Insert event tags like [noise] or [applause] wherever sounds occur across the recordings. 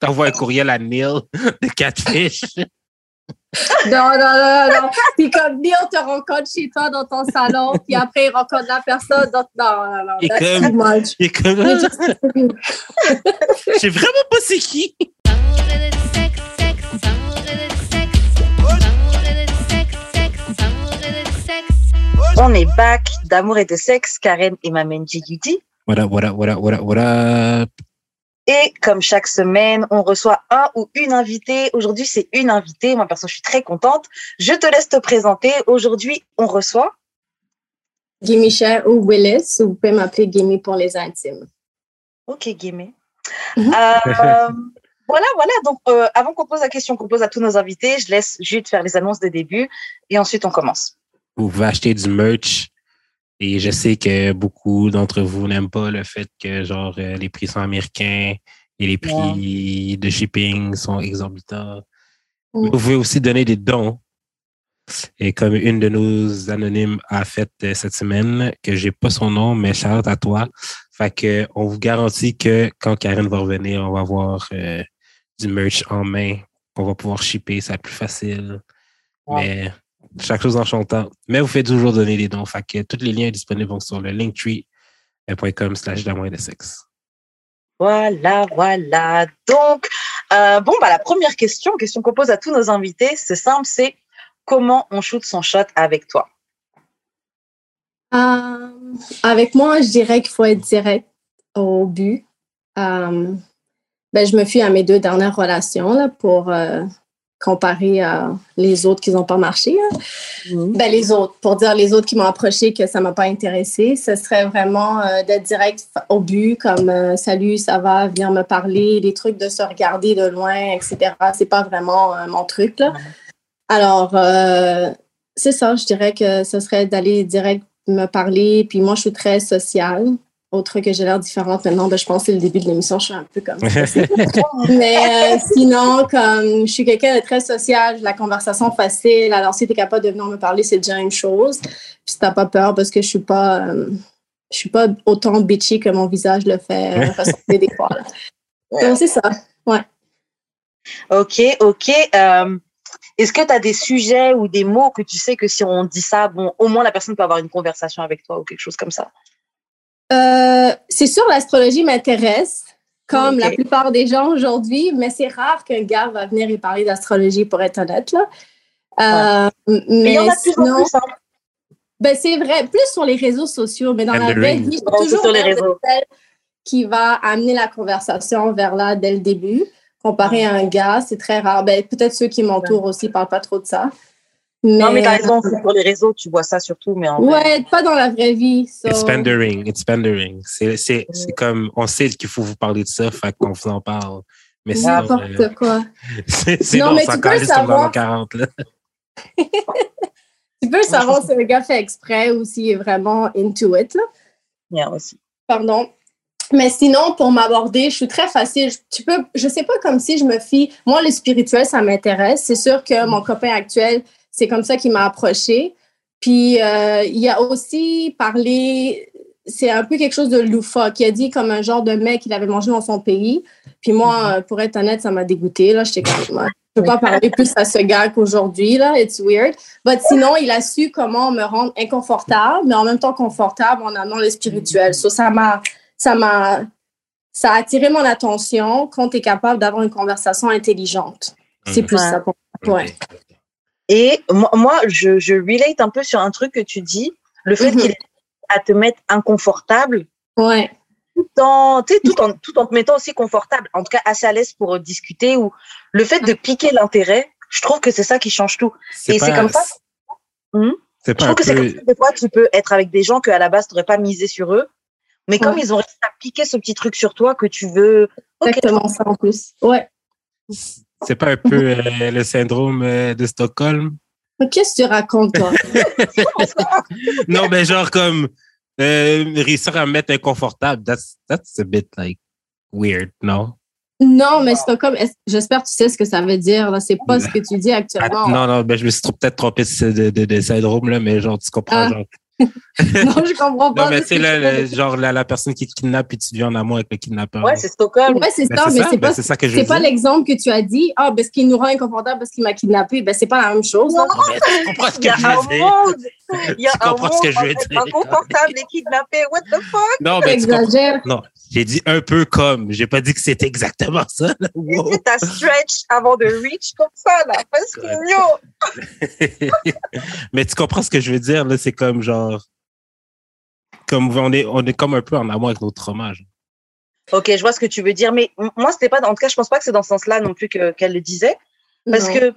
t'envoies un courriel à Neil de Catfish. [laughs] Non, non, non, non. Puis comme Neil te rencontre chez toi dans ton salon, puis après il rencontre la personne. Donc, non, non, non. Et that's comme- too much. Il est comme, [laughs] je sais vraiment pas c'est qui. On est back d'amour et de sexe, Karen et ma Judy. What up, what up, what up, what up, what up? Et comme chaque semaine, on reçoit un ou une invitée. Aujourd'hui, c'est une invitée. Moi, perso, je suis très contente. Je te laisse te présenter. Aujourd'hui, on reçoit. Gimme Cher ou Willis, ou vous pouvez m'appeler Gimme pour les intimes. Ok, Guémé. Mhm. Euh, [laughs] voilà, voilà. Donc, euh, avant qu'on pose la question qu'on pose à tous nos invités, je laisse Jude faire les annonces de début et ensuite on commence. Vous pouvez acheter du merch. Et je sais que beaucoup d'entre vous n'aiment pas le fait que genre euh, les prix sont américains et les prix de shipping sont exorbitants. Vous pouvez aussi donner des dons. Et comme une de nos anonymes a fait euh, cette semaine, que j'ai pas son nom, mais shout à toi. Fait que on vous garantit que quand Karen va revenir, on va avoir euh, du merch en main. On va pouvoir shipper, ça va être plus facile. Ouais. Mais chaque chose en son temps. Mais vous faites toujours donner des dons. Fait que tous les liens disponibles vont sur le linktree.com slash de sexe. Voilà, voilà. Donc, euh, bon, bah, la première question, question qu'on pose à tous nos invités, c'est simple, c'est comment on shoot son shot avec toi? Euh, avec moi, je dirais qu'il faut être direct au but. Euh, ben, je me fie à mes deux dernières relations là, pour comparer à les autres qui n'ont pas marché. hein. Ben, les autres, pour dire les autres qui m'ont approché que ça ne m'a pas intéressé, ce serait vraiment euh, d'être direct au but, comme euh, salut, ça va, viens me parler, des trucs de se regarder de loin, etc. C'est pas vraiment euh, mon truc. Là. Ouais. Alors, c'est ça, je dirais que ce serait d'aller direct me parler. Puis moi, je suis très sociale. Autre que j'ai l'air différente maintenant, ben, je pense que c'est le début de l'émission, je suis un peu comme ça. [laughs] Mais euh, sinon, comme je suis quelqu'un de très social, la conversation facile. Alors, si tu es capable de venir me parler, c'est déjà une chose. Puis si tu pas peur, parce que je suis pas, euh, je suis pas autant bitchy que mon visage le fait euh, des fois. là. Donc, c'est ça. Ok, ok. Euh, Est-ce que tu as des sujets ou des mots que tu sais que si on dit ça, bon, au moins la personne peut avoir une conversation avec toi ou quelque chose comme ça? Euh, c'est sûr, l'astrologie m'intéresse, comme la plupart des gens aujourd'hui, mais c'est rare qu'un gars va venir et parler d'astrologie, pour être honnête. Là. Euh, Mais a plus en plus. hein. ben, c'est vrai, plus sur les réseaux sociaux, mais dans And la the vraie vie, je toujours sur les réseaux. celle qui va amener la conversation vers là dès le début. Comparé à un gars, c'est très rare. Ben, peut-être ceux qui m'entourent aussi ne parlent pas trop de ça. Non, mais t'as raison, c'est sur les réseaux, tu vois ça surtout, mais en vrai. Ouais, pas dans la vraie vie. so- It's pandering. It's pandering. C'est, c'est, c'est comme, on sait qu'il faut vous parler de ça, fait qu'on vous en parle. Mais sinon, N'importe euh, quoi. [laughs] c'est, c'est Non, bon, mais c'est tu peux savoir- l'an 40, là. [laughs] Tu peux savoir si le gars fait exprès ou s'il est vraiment into it. là. Bien aussi. Pardon. Mais sinon, pour m'aborder, je suis très facile. Je- Tu peux, je sais pas comme si je me fie. Moi, le spirituel, ça m'intéresse. C'est sûr que mon copain actuel, c'est comme ça qu'il m'a approché. Puis, euh, il a aussi parlé, c'est un peu quelque chose de loufoque. Il a dit comme un genre de mec qu'il avait mangé dans son pays. Puis moi, euh, pour être honnête, ça m'a dégoûté. Là, j'étais comme, je peux pas parler plus à ce gars qu'aujourd'hui. Là, it's weird. But sinon, il a su comment me rendre inconfortable, mais en même temps confortable en amenant le spirituel. So, ça m'a, ça m'a, ça a attiré mon attention quand tu es capable d'avoir une conversation intelligente. C'est Mhm. plus Ouais. ça pour moi. Ouais. Et moi, moi, je, je relate un peu sur un truc que tu dis, le fait Mhm. qu'il ait à te mettre inconfortable, Ouais. tout en, tout en, tout en te mettant aussi confortable, en tout cas assez à l'aise pour euh, discuter, ou le fait de piquer l'intérêt, je trouve que c'est ça qui change tout. Et c'est comme ça. C'est Je trouve que c'est comme ça, des fois, tu peux être avec des gens qu'à la base, tu n'aurais pas misé sur eux, mais comme Ouais. ils ont réussi à piquer ce petit truc sur toi que tu veux. Ok, Exactement ça en plus. Ouais. C'est pas un peu euh, le syndrome euh, de Stockholm? Mais Qu'est-ce que tu racontes, toi? [laughs] non, mais genre comme, euh, réussir à me mettre inconfortable, that's, that's a bit like weird, non? non, mais Stockholm, j'espère que tu sais ce que ça veut dire. C'est pas ce que tu dis Ah, actuellement. non, non, ben, je me suis peut-être trompé de, de syndrome, là, mais genre, tu comprends, Ah. genre, [laughs] non, je comprends pas. Non, mais de ce c'est le- genre la, la personne qui te kidnappe et tu deviens en amour avec le kidnappeur. Ouais, c'est Stockholm. Ouais, c'est Ben, ça, mais c'est ben, pas, c'est ça que je veux c'est pas l'exemple que tu as dit. Ah, parce qu'il nous rend inconfortable parce qu'il m'a kidnappé. Ben, c'est pas la même chose. là. Non, mais tu comprends ce Il y que a je un veux dire? monde. Il y a Tu un comprends monde ce que je veux entre dire. inconfortable et kidnappé. What the fuck? Non, mais tu comprends. Exagère. Non, j'ai dit un peu comme. J'ai pas dit que c'était exactement ça. Wow. Stretch avant de reach comme ça, là. Parce que, yo. [laughs] mais tu comprends ce que je veux dire, là? C'est comme genre. Comme on est, on est comme un peu en amour avec notre genre. Ok, je vois ce que tu veux dire. Mais moi, c'était pas, en tout cas, je pense pas que c'est dans ce sens-là non plus que, qu'elle le disait. Parce Non. que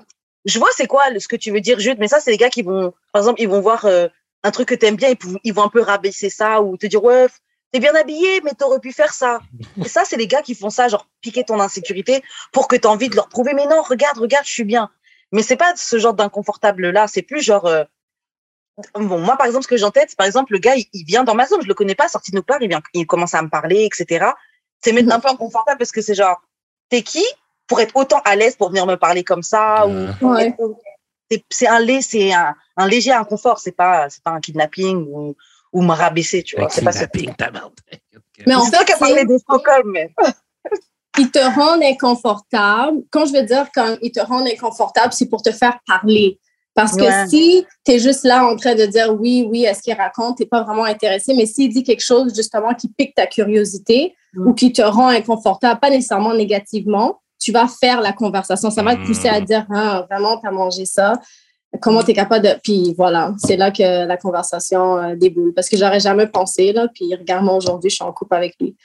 je vois c'est quoi ce que tu veux dire, Jude, mais ça, c'est les gars qui vont, par exemple, ils vont voir euh, un truc que t'aimes bien, ils, ils vont un peu rabaisser ça ou te dire, ouais, t'es bien habillé, mais t'aurais pu faire ça. [laughs] Et ça, c'est les gars qui font ça, genre piquer ton insécurité pour que t'aies envie de leur prouver, mais non, regarde, regarde, je suis bien. Mais c'est pas ce genre d'inconfortable-là, c'est plus genre. euh, Bon, moi, par exemple, ce que j'ai en tête, c'est par exemple, le gars, il, il vient dans ma zone, je le connais pas, sorti de nulle part, il vient, il commence à me parler, etc. C'est mettre un peu inconfortable parce que c'est genre, t'es qui pour être autant à l'aise pour venir me parler comme ça ou Ouais. c'est- c'est un lait, c'est un, un léger inconfort, c'est pas, c'est pas un kidnapping ou, ou me rabaisser, tu vois. C'est pas ça. kidnapping, ta merde. Mais en fait, c'est- de Stockholm, mais. [laughs] ils te rendent inconfortable. Quand je veux dire quand ils te rendent inconfortable, c'est pour te faire parler. Parce que Ouais. si tu es juste là en train de dire oui, oui, est-ce qu'il raconte, tu pas vraiment intéressé, mais s'il dit quelque chose justement qui pique ta curiosité Mm. ou qui te rend inconfortable, pas nécessairement négativement, tu vas faire la conversation. Ça va te pousser à Mm. dire ah, vraiment, tu as mangé ça. Comment tu es capable de. Puis voilà, c'est là que la conversation euh, déboule. Parce que j'aurais jamais pensé, là. Puis regarde-moi aujourd'hui, je suis en couple avec lui.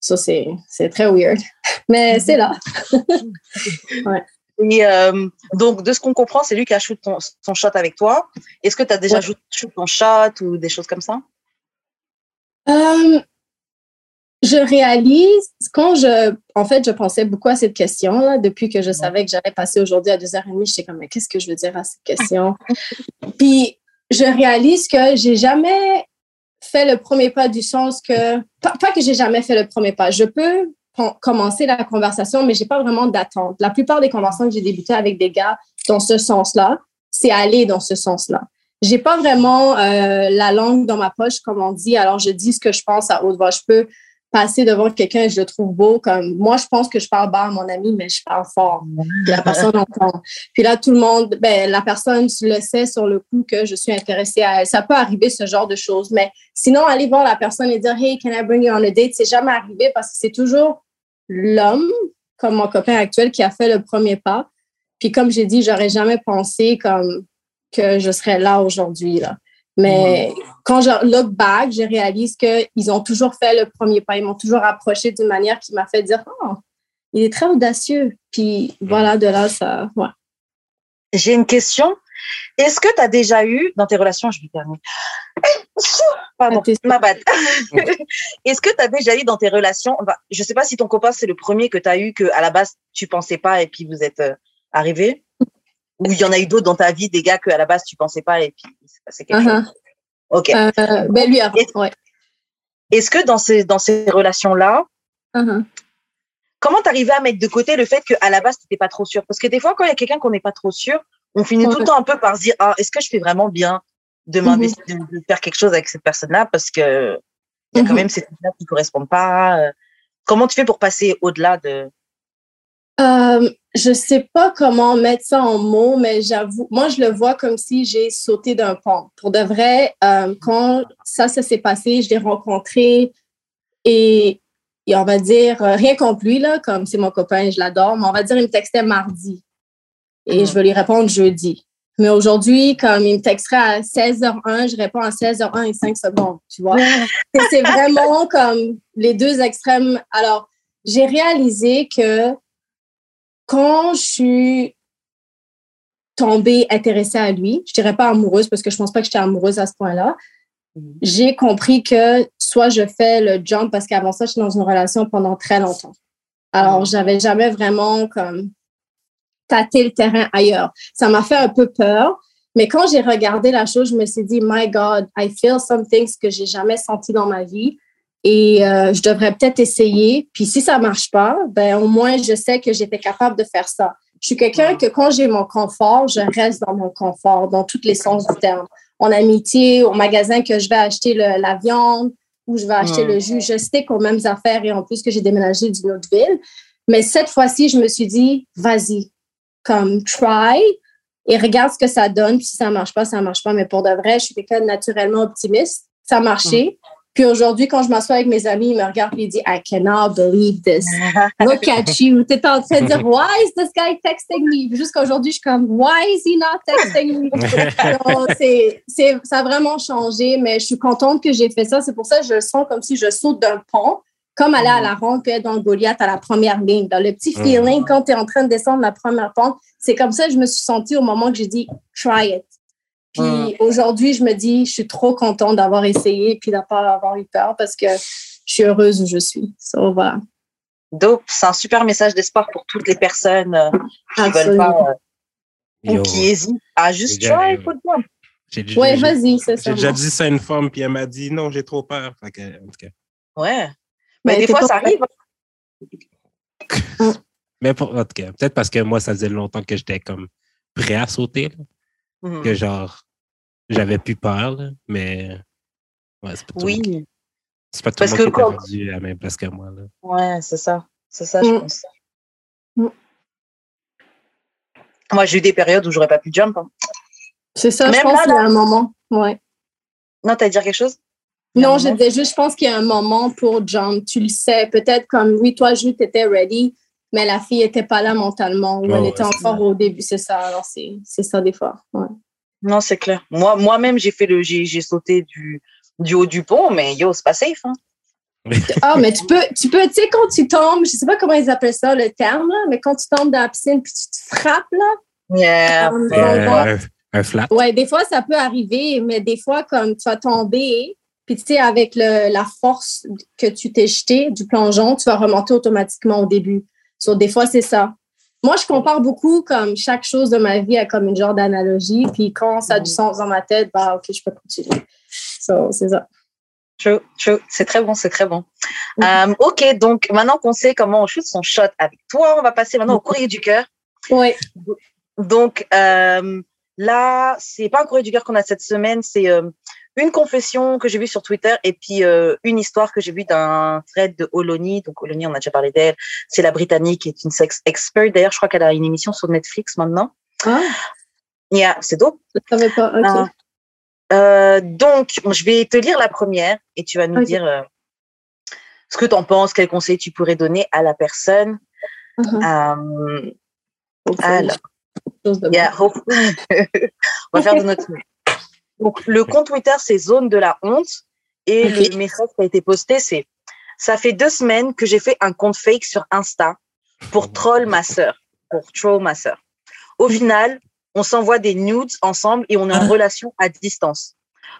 Ça, c'est c'est très weird. [laughs] Mais c'est là. [laughs] Et euh, donc, de ce qu'on comprend, c'est lui qui a shoot ton, son shot avec toi. Est-ce que tu as déjà Ouais. shoot, shoot ton shot ou des choses comme ça? Euh, je réalise, quand je, en fait, je pensais beaucoup à cette question, là, depuis que je savais que j'allais passer aujourd'hui à 2h30, j'étais comme, mais qu'est-ce que je veux dire à cette question? [laughs] Puis, je réalise que j'ai jamais fait le premier pas du sens que, pas, pas que j'ai jamais fait le premier pas. Je peux commencer la conversation, mais j'ai pas vraiment d'attente. La plupart des conversations que j'ai débutées avec des gars dans ce sens-là, c'est aller dans ce sens-là. J'ai pas vraiment euh, la langue dans ma poche, comme on dit. Alors, je dis ce que je pense à haute voix. Je peux passer devant quelqu'un et je le trouve beau. Comme moi, je pense que je parle bas à mon ami, mais je parle fort. Puis la personne entend. Puis là, tout le monde, ben, la personne le sait sur le coup que je suis intéressée à elle. Ça peut arriver, ce genre de choses. Mais sinon, aller voir la personne et dire, Hey, can I bring you on a date? C'est jamais arrivé parce que c'est toujours l'homme, comme mon copain actuel, qui a fait le premier pas. Puis comme j'ai dit, j'aurais jamais pensé comme que je serais là aujourd'hui. Là. Mais quand je look back, je réalise qu'ils ont toujours fait le premier pas. Ils m'ont toujours approché d'une manière qui m'a fait dire Oh, il est très audacieux. Puis voilà, de là, ça. Ouais. J'ai une question. Est-ce que tu as déjà eu dans tes relations, je me permets. Pardon, Attention. ma bad. [laughs] Est-ce que tu as déjà eu dans tes relations, enfin, je sais pas si ton copain c'est le premier que tu as eu que à la base tu pensais pas et puis vous êtes euh, arrivés? Ou il y en a eu d'autres dans ta vie des gars que à la base tu pensais pas et puis il s'est passé quelque Uh-huh. chose? OK. Euh, ben lui avant. Ouais. Est-ce que dans ces dans ces relations-là, Uh-huh. comment t'arrivais à mettre de côté le fait qu'à la base, tu n'étais pas trop sûr Parce que des fois, quand il y a quelqu'un qu'on n'est pas trop sûr, on finit tout le temps un peu par se dire ah, est-ce que je fais vraiment bien de m'investir, de, de faire quelque chose avec cette personne-là Parce que il y a quand Mhm. même ces trucs-là qui ne correspondent pas. euh. Comment tu fais pour passer au-delà de. Euh, je sais pas comment mettre ça en mots, mais j'avoue, moi, je le vois comme si j'ai sauté d'un pont. Pour de vrai, euh, quand ça, ça s'est passé, je l'ai rencontré et, et on va dire, euh, rien lui, là, comme c'est mon copain, je l'adore, mais on va dire, il me textait mardi et je vais lui répondre jeudi. Mais aujourd'hui, comme il me texterait à 16h01, je réponds à 16h01 et 5 secondes, tu vois. C'est vraiment comme les deux extrêmes. Alors, j'ai réalisé que quand je suis tombée intéressée à lui, je dirais pas amoureuse parce que je pense pas que j'étais amoureuse à ce point-là, Mhm. j'ai compris que soit je fais le jump parce qu'avant ça, j'étais dans une relation pendant très longtemps. Alors, Mhm. j'avais jamais vraiment comme tâté le terrain ailleurs. Ça m'a fait un peu peur, mais quand j'ai regardé la chose, je me suis dit, my God, I feel some things que j'ai jamais senti dans ma vie et euh, je devrais peut-être essayer. Puis si ça marche pas, ben au moins je sais que j'étais capable de faire ça. Je suis quelqu'un que quand j'ai mon confort, je reste dans mon confort, dans tous les sens du terme. en amitié, au magasin que je vais acheter le- la viande, ou je vais acheter le jus. Je stick aux mêmes affaires et en plus que j'ai déménagé d'une autre ville. Mais cette fois-ci, je me suis dit, vas-y, comme try et regarde ce que ça donne. Puis si ça marche pas, ça marche pas. Mais pour de vrai, je suis quelqu'un de naturellement optimiste. Ça a marché. Puis aujourd'hui, quand je m'assois avec mes amis, ils me regardent et ils disent, I cannot believe this. [laughs] Look at you. Tu en train de dire, [laughs] why is this guy texting me? Jusqu'à aujourd'hui, je suis comme, why is he not texting me? [laughs] Donc, c'est, c'est, ça a vraiment changé, mais je suis contente que j'ai fait ça. C'est pour ça que je le sens comme si je saute d'un pont, comme aller à la ronde, puis être dans le Goliath à la première ligne. Dans le petit Mm. feeling, quand tu es en train de descendre la première pente, c'est comme ça que je me suis sentie au moment que j'ai dit, try it. Puis Mm. aujourd'hui, je me dis, je suis trop contente d'avoir essayé puis de pas avoir eu peur parce que je suis heureuse où je suis. So, voilà. Dope, c'est un super message d'espoir pour toutes les personnes euh, qui veulent Absolument. pas euh, ou Yo, qui hésitent à juste try, j'ai déjà- Ouais, vas-y, c'est ça. J'ai déjà dit ça à une femme, puis elle m'a dit non, j'ai trop peur. Fait que, en tout cas. Ouais. Mais, Mais des fois, ça arrive. Mais pour, en tout cas, peut-être parce que moi, ça faisait longtemps que j'étais comme prêt à sauter, là, Mhm. que genre, j'avais plus peur, là, mais ouais, c'est pas tout le monde qui- Oui, c'est pas tout Parce le monde que qui rendu à la même place que moi. Là. ouais, c'est ça. C'est ça, je Mm. pense. Mm. Moi, j'ai eu des périodes où j'aurais pas pu jump. hein. C'est ça, je Même pense là, y a un moment. Ouais. Non, t'as à dire quelque chose? Il Non, je disais juste, je pense qu'il y a un moment pour jump. Tu le sais. Peut-être comme, oui, toi, Jules, tu étais ready, mais la fille n'était pas là mentalement ou Ouais, elle ouais, était encore au début. C'est ça. Alors, c'est c'est ça des fois. Ouais. Non, c'est clair. Moi, moi-même, j'ai fait le, j'ai, j'ai sauté du, du haut du pont, mais yo, c'est pas safe. Hein. [laughs] Ah, mais tu peux, tu peux, tu sais, quand tu tombes, je sais pas comment ils appellent ça, le terme, là, mais quand tu tombes dans la piscine puis tu te frappes, là, Yeah. Euh, un, un flat. Ouais, des fois, ça peut arriver, mais des fois, comme tu vas tomber, puis tu sais, avec le, la force que tu t'es jeté du plongeon, tu vas remonter automatiquement au début. So, des fois, c'est ça. Moi, je compare beaucoup comme chaque chose de ma vie à comme une genre d'analogie, puis quand ça a du sens dans ma tête, bah, OK, je peux continuer. So, c'est ça. True, true. C'est très bon, c'est très bon. Euh, ok, donc maintenant qu'on sait comment on shoot son shot avec toi, on va passer maintenant au courrier du cœur. Oui. Donc euh, là, c'est pas un courrier du cœur qu'on a cette semaine, c'est euh, une confession que j'ai vue sur Twitter et puis euh, une histoire que j'ai vue d'un thread de Oloni. Donc Oloni, on a déjà parlé d'elle. C'est la Britannique qui est une sex expert. D'ailleurs, je crois qu'elle a une émission sur Netflix maintenant. Ah, Yeah, c'est dope. je pas? Ah. Euh, donc, je vais te lire la première et tu vas nous dire euh, ce que tu en penses, quels conseils tu pourrais donner à la personne. Uh-huh. Euh, alors, yeah, [laughs] on va faire de notre mieux. Donc, le compte Twitter, c'est Zone de la honte. Et le message qui a été posté, c'est Ça fait deux semaines que j'ai fait un compte fake sur Insta pour troll ma sœur. Pour troll ma sœur. Au final, on s'envoie des nudes ensemble et on est en relation à distance.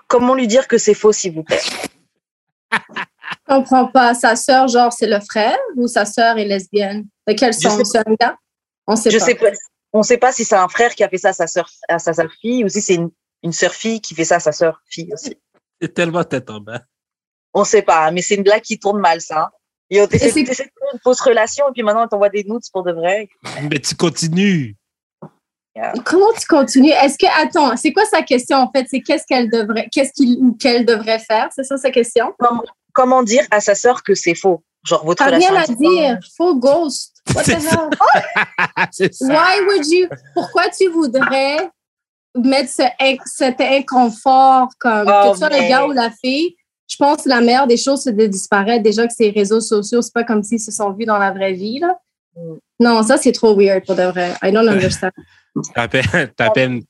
Comment lui dire que c'est faux, s'il vous plaît? [laughs] Je comprends pas. Sa sœur, genre, c'est le frère ou sa sœur est lesbienne? De quel sens? C'est un gars? On sait Je pas. sais pas. On ne sait pas si c'est un frère qui a fait ça à sa sœur, à sa sœur fille, ou si c'est une, une sœur fille qui fait ça à sa sœur fille aussi. C'est tellement tête en bas. On ne sait pas, mais c'est une blague qui tourne mal, ça. Et on t'essaies de faire une fausse relation, et puis maintenant on t'envoie des nudes pour de vrai. Mais tu continues. Comment tu continues? Est-ce que, attends, c'est quoi sa question en fait? C'est qu'est-ce qu'elle devrait, qu'est-ce qu'il ou qu'elle devrait faire? C'est ça sa question? Comment, comment dire à sa sœur que c'est faux? Genre votre T'as relation. rien à dire. Faux ghost. What the hell? [laughs] Why would you, pourquoi tu voudrais mettre ce, cet inconfort comme Oh, que tu sois mais- le gars ou la fille? Je pense que la meilleure des choses, c'est de disparaître. Déjà que ces réseaux sociaux, c'est pas comme s'ils se sont vus dans la vraie vie, là. Mm. Non, ça, c'est trop weird pour de vrai. I don't understand. [laughs] T'appelles,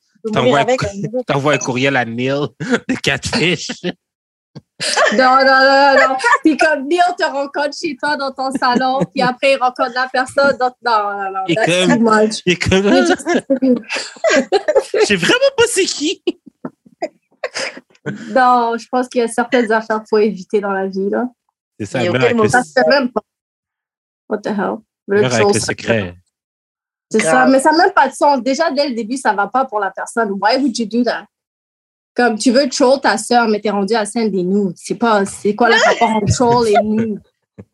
t'envoies un courriel à Neil de Catfish. Non, non, non, non. Puis comme Neil te rencontre chez toi dans ton salon, puis après, il rencontre la personne. Dans... Non, non, non. Et That's comme- too much. Il est comme, je sais vraiment pas c'est qui. Non, je pense qu'il y a certaines affaires qu'il faut éviter dans la vie. Là. C'est ça, Mais avec, le, Ça même pas. What the hell? Le avec secret. C'est ça, mais ça n'a même pas de sens. Déjà, dès le début, ça va pas pour la personne. Why would you do that? Comme tu veux troll ta soeur, mais t'es rendu à scène des nudes. C'est pas, c'est quoi le rapport entre troll et nude?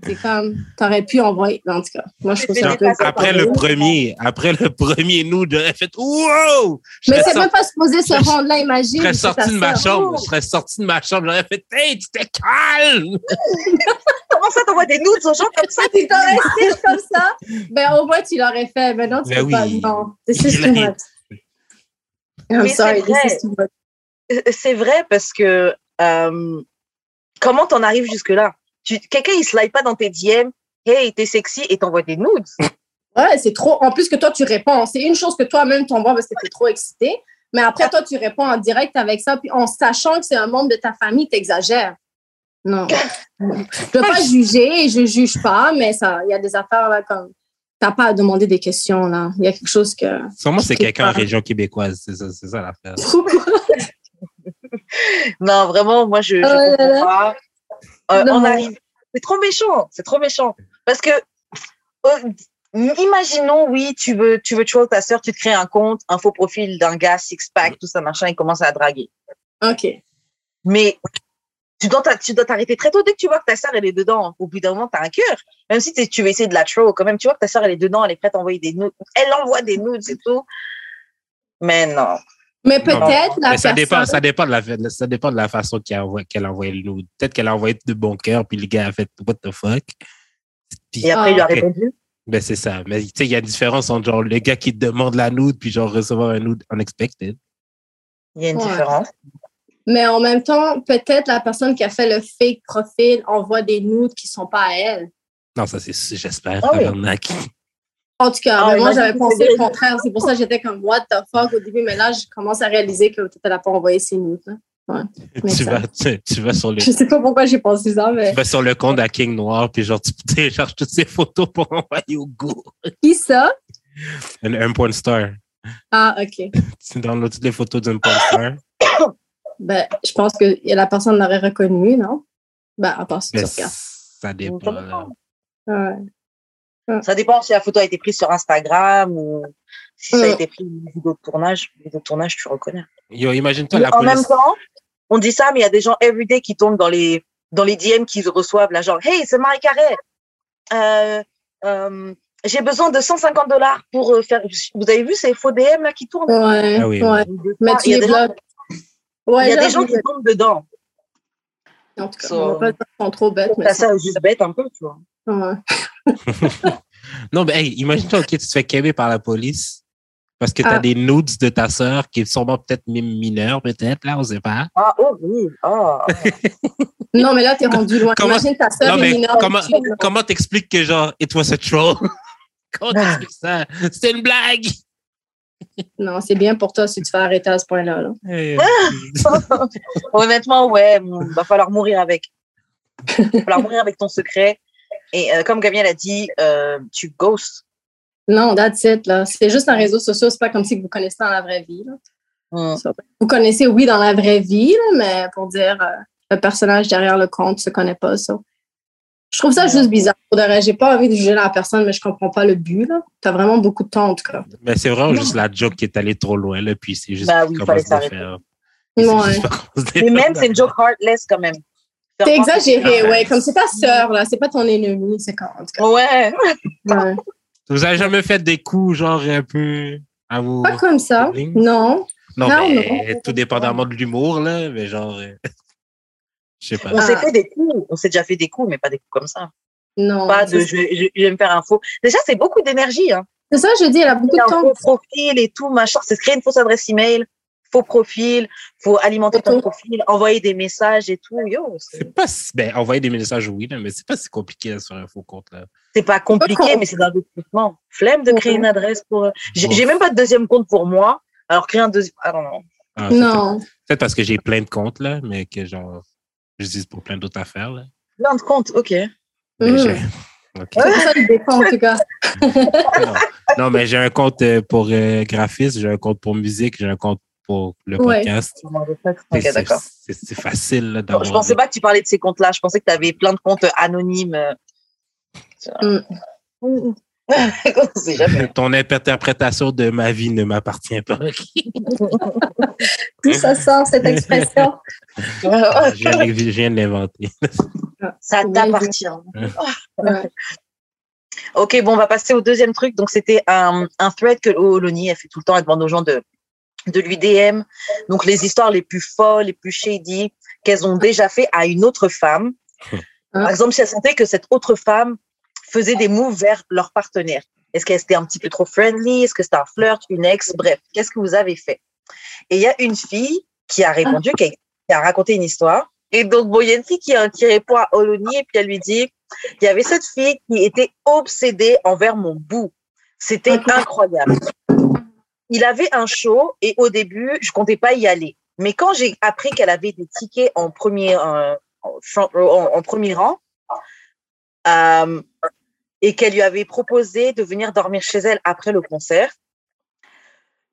C'est comme, t'aurais pu envoyer. En tout cas, moi, je trouve ça un peu. Après le premier, après le premier nous, j'aurais fait Wow! Je Mais c'est même pas supposé se rendre là, imagine. Je serais sorti de ma sœur. chambre. Je serais sorti de ma chambre. J'aurais fait Hey, tu t'es calme! Comment ça, t'envoies des nudes aux gens comme ça? [laughs] Tu t'aurais fait comme ça, ben au moins tu l'aurais fait. Mais non, tu Ben peux pas. Non, this is too l'a- much. I'm sorry, this is too much. Euh, C'est vrai parce que euh, comment t'en arrives jusque-là? Tu, quelqu'un, il slide pas dans tes DM, hey, t'es sexy et t'envoies des nudes. Ouais, c'est trop. En plus que toi, tu réponds. C'est une chose que toi-même t'envoies parce que t'es trop excité. Mais après, toi, tu réponds en direct avec ça. Puis en sachant que c'est un membre de ta famille, t'exagères. Non. [laughs] Je veux pas juger, je juge pas, mais ça, il y a des affaires là comme. T'as pas à demander des questions là. Il y a quelque chose que. Sûrement, c'est quelqu'un en région québécoise. C'est ça, ça l'affaire. Non, vraiment, moi, je, je Oh comprends là. pas. Euh, Non. on arrive. C'est trop méchant. C'est trop méchant. Parce que, euh, imaginons, oui, tu veux, tu veux tuer ta sœur, tu te crées un compte, un faux profil d'un gars, six-pack, tout ça, machin, il commence à draguer. OK. Mais tu dois t'a- tu dois t'arrêter très tôt dès que tu vois que ta sœur, elle est dedans. Au bout d'un moment, t'as un cœur. Même si tu veux essayer de la troll, quand même, tu vois que ta sœur, elle est dedans, elle est prête à envoyer des nudes. Elle envoie des nudes, c'est tout. Mais non. Mais peut-être la Mais ça dépend, personne- ça dépend de la, ça dépend de la façon qu'elle a, envoyé- qu'elle a envoyé le nude. Peut-être qu'elle a envoyé de bon cœur, puis le gars a fait What the fuck? Puis, Et après, il lui a répondu? Ben, c'est ça. Mais tu sais, il y a une différence entre genre le gars qui te demande la nude, puis genre recevoir un nude unexpected. Il y a une Ouais. différence. Mais en même temps, peut-être la personne qui a fait le fake profil envoie des nudes qui sont pas à elle. Non, ça, c'est, j'espère. Ah oui. En tout cas, Ah, mais moi, j'avais pensé le contraire. C'est pour ça que j'étais comme, what the fuck au début. Mais là, je commence à réaliser que peut-être elle n'a pas envoyé ses nudes. là. Mais tu, vas, tu, tu vas sur le, Je sais pas pourquoi j'ai pensé ça, mais tu vas sur le compte à King Noir, puis genre, tu [laughs] télécharges toutes ces photos pour envoyer au go. qui ça? Un, un porn star. Ah, OK. [laughs] Tu downloads toutes les photos d'un porn star. [coughs] Ben, je pense que la personne l'aurait reconnu, non? Ben, à part si tu Mais regardes. ça dépend. Ça Ouais. Ça dépend si la photo a été prise sur Instagram ou si ça a Mm. été pris une vidéo de tournage. Une vidéo de tournage, tu reconnais. Yo, imagine-toi la en même temps, on dit ça, mais il y a des gens everyday qui tombent dans les, dans les DM qu'ils reçoivent, là, genre, hey, c'est Marie Carré. Euh, euh, j'ai besoin de 150 dollars pour euh, faire. Vous avez vu ces faux DM là qui tournent? Ouais, Ah oui, ouais. Mais tu Il y a les des gens. Ouais, y a des gens qui tombent dedans. En tout cas, So- on va pas dire sont trop bêtes, mais Ça, ça, juste bête un peu, tu vois. Ouais. [laughs] Non, mais hey, imagine-toi, ok, tu te fais québer par la police parce que tu as Ah. des nudes de ta sœur qui est sûrement peut-être même mineure, peut-être, là, on sait pas. Ah, oh oui. Ah. [laughs] Non, mais là, t'es rendu loin. Comment- Imagine ta soeur Non, est mineure. comment, comment t'expliques que genre, it was a troll? [laughs] comment t'expliques ça? C'était une blague! Non, c'est bien pour toi si tu fais arrêter à ce point-là. là. Eh, [laughs] Honnêtement, ouais, il va falloir mourir avec. Il va falloir mourir avec ton secret. Et euh, comme Gabriel a dit, euh, tu ghosts. Non, that's it. Là. C'est juste un réseau social. C'est pas comme si vous connaissez dans la vraie vie. là. Mm. Ça, Vous connaissez, oui, dans la vraie vie, là, mais pour dire euh, le personnage derrière le compte se connaît pas. Ça. Je trouve ça juste bizarre. J'ai pas envie de juger la personne, mais je comprends pas le but. Tu as vraiment beaucoup de temps, en tout cas. Mais c'est vraiment juste la joke qui est allée trop loin, là, puis c'est juste Bah oui, il fallait commence à s'arrêter. se Mais même, c'est une joke heartless quand même. C'est exagéré, Ouais. ouais. Comme c'est ta sœur, là. C'est pas ton ennemi. C'est quand, en tout cas. Ouais. Ouais. Vous avez jamais fait des coups, genre, un peu à vous. Pas comme ça. Non. Non, Non, mais tout dépendamment de l'humour, là, mais genre. Euh, Je sais pas. On Ah. s'est fait des coups. On s'est déjà fait des coups, mais pas des coups comme ça. Non. Pas de C'est je, je- je vais me faire un faux. Déjà, c'est beaucoup d'énergie. Hein. c'est ça, je dis, elle a beaucoup de un temps. faux profil et tout, machin. C'est créer une fausse adresse email, faux profil, faut alimenter ton profil, envoyer des messages et tout. Yo, c'est pas si- ben, envoyer des messages, oui, mais c'est pas si compliqué là, sur un faux compte, là. c'est pas compliqué, mais c'est d'investissement. Flemme de créer une adresse pour. J'ai Bon. j'ai même pas de deuxième compte pour moi. Alors créer un deuxième. Ah non, non. Ah, c'est Non. peut-être- Peut-être parce que j'ai plein de comptes, là, mais que genre, j'utilise pour plein d'autres affaires, là. Plein de comptes, ok. Mais Mm. j'ai- Ok. C'est pour ça qu'il défend, en tout cas. non. Non, mais j'ai un compte euh, pour euh, graphisme, j'ai un compte pour musique, j'ai un compte pour le Ouais. podcast. Ok, C'est- d'accord. C'est facile, là, Je d'avoir. pensais des- pas que tu parlais de ces comptes-là. Je pensais que tu avais plein de comptes anonymes. euh. Mm. On sait jamais. Ton interprétation de ma vie ne m'appartient pas. Tout [laughs] ça sort, cette expression? je, viens, de- je viens de l'inventer. [laughs] Ça t'appartient. Ouais. Ok, bon, on va passer au deuxième truc. Donc, c'était un, un thread que Oloni a fait tout le temps. Elle demande aux gens de, de lui DM. Donc, les histoires les plus folles, les plus shady qu'elles ont déjà fait à une autre femme. Par exemple, si elle sentait que cette autre femme faisait des moves vers leur partenaire. Est-ce qu'elle était un petit peu trop friendly? Est-ce que c'était un flirt, une ex? Bref, qu'est-ce que vous avez fait? Et il y a une fille qui a répondu, qui a, qui a raconté une histoire. Et donc, bon, il y a une fille qui, qui répond à Oloni et puis elle lui dit, il y avait cette fille qui était obsédée envers mon bout. C'était incroyable. Il avait un show et au début, je comptais pas y aller. Mais quand j'ai appris qu'elle avait des tickets en premier, euh, en premier rang, euh, et qu'elle lui avait proposé de venir dormir chez elle après le concert,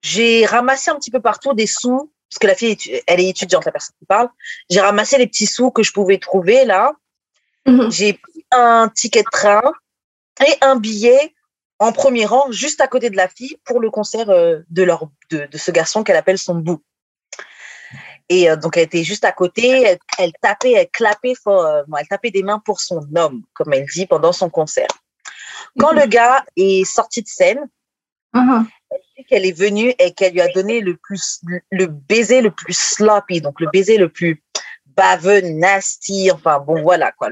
j'ai ramassé un petit peu partout des sous, parce que la fille, elle est étudiante, la personne qui parle. J'ai ramassé les petits sous que je pouvais trouver là. Mhm. J'ai pris un ticket de train et un billet en premier rang, juste à côté de la fille, pour le concert euh, de, leur, de, de ce garçon qu'elle appelle son bout. Et euh, donc, elle était juste à côté, elle, elle tapait, elle clapait, for- euh, elle tapait des mains pour son homme, comme elle dit, pendant son concert. Quand le gars est sorti de scène, Mhm. qu'elle est venue et qu'elle lui a donné le plus le baiser le plus sloppy, donc le baiser le plus baveux, nasty, enfin bon voilà quoi.